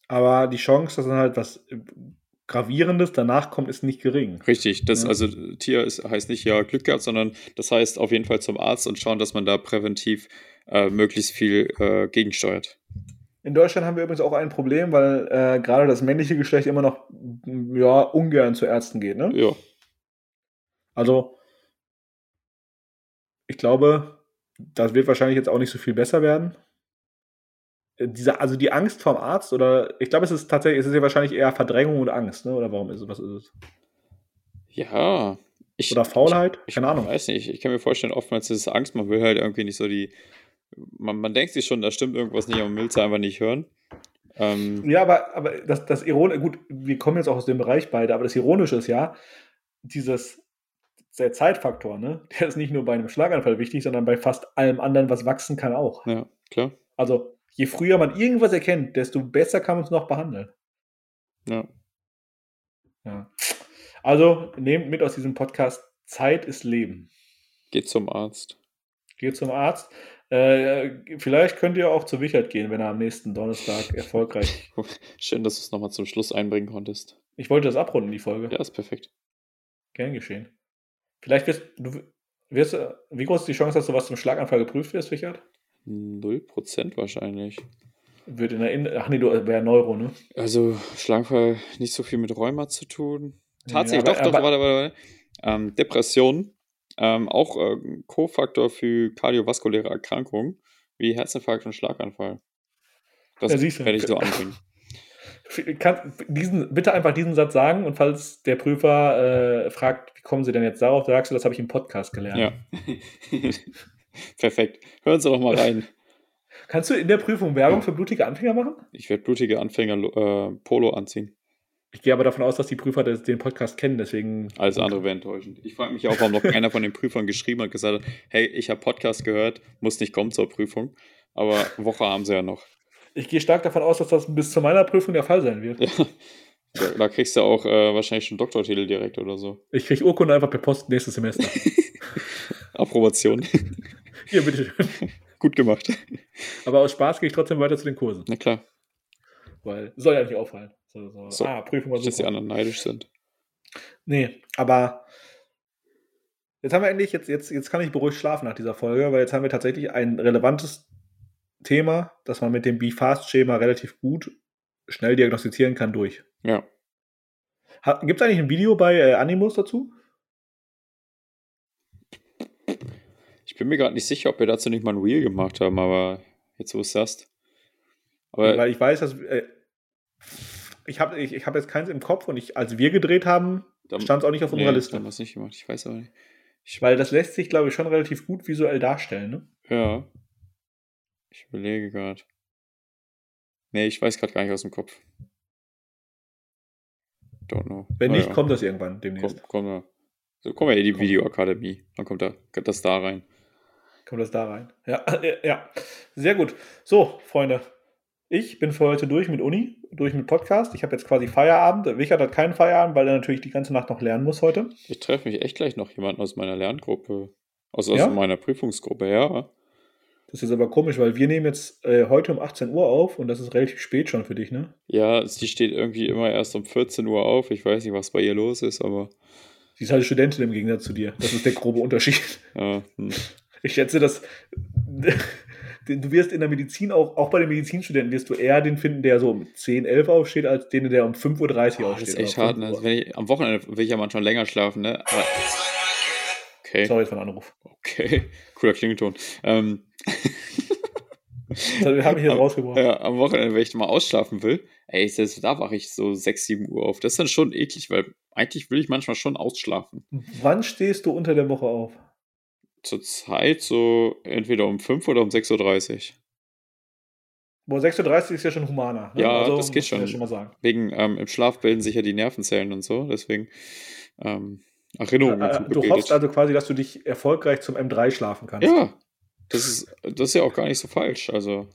Aber die Chance, dass dann halt was äh, Gravierendes danach kommt, ist nicht gering. Richtig, das, Ja. also Tier ist, heißt nicht ja Glück gehabt, sondern das heißt auf jeden Fall zum Arzt und schauen, dass man da präventiv äh, möglichst viel äh, gegensteuert. In Deutschland haben wir übrigens auch ein Problem, weil äh, gerade das männliche Geschlecht immer noch ja, ungern zu Ärzten geht. Ne? Ja, Also, ich glaube, das wird wahrscheinlich jetzt auch nicht so viel besser werden. Äh, Diese, also die Angst vom Arzt oder ich glaube, es ist tatsächlich, es ist ja wahrscheinlich eher Verdrängung und Angst, ne? Oder warum ist es? Was ist es? ja. Ich, Oder Faulheit? Ich, Keine ich Ahnung. weiß nicht. Ich kann mir vorstellen, oftmals ist es Angst. Man will halt irgendwie nicht so die. Man, man denkt sich schon, da stimmt irgendwas nicht, aber man will es einfach nicht hören. Ähm, Ja, aber, aber das, das Ironische, gut, wir kommen jetzt auch aus dem Bereich beide, aber das Ironische ist ja, dieses, der Zeitfaktor, ne? Der ist nicht nur bei einem Schlaganfall wichtig, sondern bei fast allem anderen, was wachsen kann, auch. ja, klar. Also, je früher man irgendwas erkennt, desto besser kann man es noch behandeln. Ja. Ja. Also, nehmt mit aus diesem Podcast, Zeit ist Leben. Geht zum Arzt. Geht zum Arzt. Äh, vielleicht könnt ihr auch zu Wichert gehen, wenn er am nächsten Donnerstag erfolgreich. Schön, dass du es nochmal zum Schluss einbringen konntest. Ich wollte das abrunden, die Folge. Ja, ist perfekt. Gern geschehen. Vielleicht wirst du, wirst, wie groß ist die Chance, dass du was zum Schlaganfall geprüft wirst, Richard? Null Prozent wahrscheinlich. Wird in der In Ach nee, du wär Neuro, ne? Also, Schlaganfall nicht so viel mit Rheuma zu tun. Tatsächlich, Ja, doch, aber- doch, aber- warte, warte, warte. Ähm, Depression, ähm, auch äh, Co-Faktor für kardiovaskuläre Erkrankungen, wie Herzinfarkt und Schlaganfall. Das Ja, werde ich so anbringen. Kann, diesen, bitte einfach diesen Satz sagen und falls der Prüfer äh, fragt, wie kommen Sie denn jetzt darauf, sagst du, das habe ich im Podcast gelernt. Ja. Perfekt. Hören Sie doch mal rein. Kannst du in der Prüfung Werbung für blutige Anfänger machen? Ich werde blutige Anfänger äh, Polo anziehen. Ich gehe aber davon aus, dass die Prüfer den Podcast kennen, deswegen. Alles andere wäre enttäuschend. Ich frage mich auch, warum noch keiner von den Prüfern geschrieben hat, gesagt hat, hey, ich habe Podcast gehört, muss nicht kommen zur Prüfung. Aber Woche haben sie ja noch. Ich gehe stark davon aus, dass das bis zu meiner Prüfung der Fall sein wird. Ja. Da kriegst du auch äh, wahrscheinlich schon Doktortitel direkt oder so. Ich kriege Urkunde einfach per Post nächstes Semester. Approbation. Hier, bitte. Gut gemacht. Aber aus Spaß gehe ich trotzdem weiter zu den Kursen. Na klar. Weil soll ja nicht auffallen. So, so. So, ah, Prüfung war dass die anderen neidisch sind. Nee, aber jetzt haben wir endlich, jetzt, jetzt, jetzt kann ich beruhigt schlafen nach dieser Folge, weil jetzt haben wir tatsächlich ein relevantes Thema, das man mit dem Be-Fast-Schema relativ gut schnell diagnostizieren kann durch. Ja. Gibt es eigentlich ein Video bei äh, Animus dazu? Ich bin mir gerade nicht sicher, ob wir dazu nicht mal ein Reel gemacht haben, aber jetzt, wo du es sagst. Aber weil ich weiß, dass äh, ich habe ich, ich hab jetzt keins im Kopf und ich, als wir gedreht haben, stand es auch nicht auf unserer nee, Liste. haben wir es nicht gemacht. Ich weiß aber nicht. Ich, Weil das lässt sich, glaube ich, schon relativ gut visuell darstellen. Ne? ja. Ich überlege gerade. Nee, ich weiß gerade gar nicht aus dem Kopf. Don't know. Wenn Na nicht, ja. kommt das irgendwann demnächst. Kommt, kommt ja. So, kommen wir in die Kommt. Videoakademie. Dann kommt da, das da rein. Kommt das da rein? Ja, ja, ja. Sehr gut. So, Freunde. Ich bin für heute durch mit Uni, durch mit Podcast. Ich habe jetzt quasi Feierabend. Wichert hat keinen Feierabend, weil er natürlich die ganze Nacht noch lernen muss heute. Ich treffe mich echt gleich noch jemanden aus meiner Lerngruppe. Aus, aus Ja? meiner Prüfungsgruppe, ja. Das ist aber komisch, weil wir nehmen jetzt äh, heute um 18 Uhr auf und das ist relativ spät schon für dich, ne? Ja, sie steht irgendwie immer erst um 14 Uhr auf. Ich weiß nicht, was bei ihr los ist, aber Sie ist halt Studentin im Gegensatz zu dir. Das ist der grobe Unterschied. ja, hm. Ich schätze, dass du wirst in der Medizin auch, auch bei den Medizinstudenten wirst du eher den finden, der so um 10, 11 aufsteht, als den, der um 5.30 Uhr Oh, aufsteht. das ist echt hart. 5 Ne? Also wenn ich, am Wochenende will ich ja manchmal länger schlafen, ne? Aber, okay, Sorry für den Anruf. okay. Cooler Klingelton. Ähm, Das habe ich jetzt am- rausgebracht. Ja, am Wochenende, wenn ich mal ausschlafen will, ey, selbst da wache ich so 6, 7 Uhr auf. Das ist dann schon eklig, weil eigentlich will ich manchmal schon ausschlafen. Wann stehst du unter der Woche auf? Zurzeit so entweder um 5 oder um 6.30 Uhr. Boah, 6.30 Uhr ist ja schon humaner. Ne? Ja, das geht man Ja schon. schon. Wegen, ähm, im Schlaf bilden sich ja die Nervenzellen und so, deswegen ähm, Erinnerungen Äh, sind du hoffst also quasi, dass du dich erfolgreich zum M3 schlafen kannst. Ja, das ist, das ist ja auch gar nicht so falsch. Also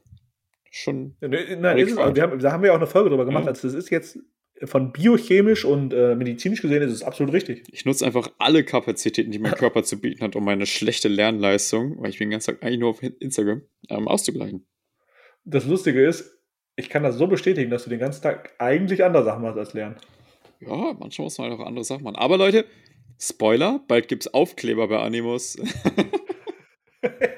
schon. Ne, Nein, ist es, wir haben, da haben wir auch eine Folge drüber gemacht. Ja. Also das ist jetzt von biochemisch und äh, medizinisch gesehen ist es absolut richtig. Ich nutze einfach alle Kapazitäten, die mein Körper zu bieten hat, um meine schlechte Lernleistung, weil ich bin den ganzen Tag eigentlich nur auf Instagram, ähm, auszugleichen. Das Lustige ist, ich kann das so bestätigen, dass du den ganzen Tag eigentlich andere Sachen machst als lernen. Ja, manchmal muss man halt auch andere Sachen machen. Aber Leute, Spoiler, bald gibt es Aufkleber bei Animus.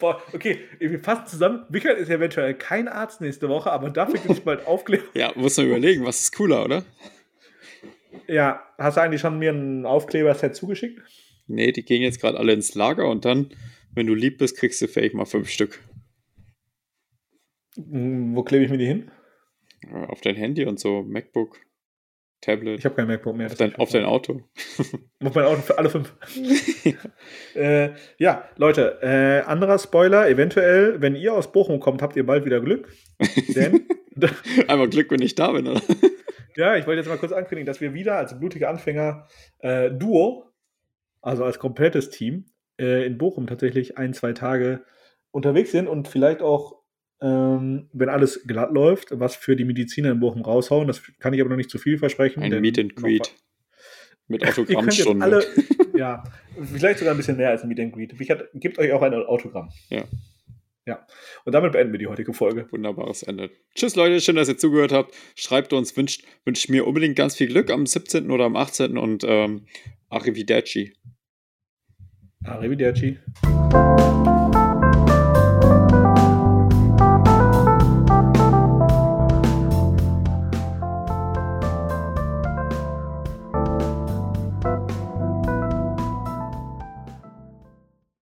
Spo- Okay, wir fassen zusammen. Michael ist eventuell kein Arzt nächste Woche, aber dafür gibt es bald Aufkleber. ja, muss man überlegen, was ist cooler, oder? Ja, hast du eigentlich schon mir ein Aufkleberset zugeschickt? Nee, die gehen jetzt gerade alle ins Lager und dann, wenn du lieb bist, kriegst du vielleicht mal fünf Stück. Wo klebe ich mir die hin? Auf dein Handy und so, MacBook, Tablet, Ich habe kein MacBook mehr. auf, dein, auf dein Auto. Auf mein Auto für alle fünf. äh, ja, Leute, äh, anderer Spoiler, eventuell, wenn ihr aus Bochum kommt, habt ihr bald wieder Glück. Denn, Einmal Glück, wenn ich da bin, oder? ja, ich wollte jetzt mal kurz ankündigen, dass wir wieder als blutige Anfänger äh, Duo, also als komplettes Team, äh, in Bochum tatsächlich ein, zwei Tage unterwegs sind und vielleicht auch, ähm, wenn alles glatt läuft, was für die Mediziner in Bochum raushauen. Das kann ich aber noch nicht zu viel versprechen. Ein Meet and Greet mit Autogrammstunde. alle, ja, vielleicht sogar ein bisschen mehr als ein Meet and Greet. Ich hat, gebt euch auch ein Autogramm. Ja. Ja. Und damit beenden wir die heutige Folge. Wunderbares Ende. Tschüss, Leute. Schön, dass ihr zugehört habt. Schreibt uns, wünscht, wünscht mir unbedingt ganz viel Glück am 17. oder am 18. und ähm, Arrivederci. Arrivederci.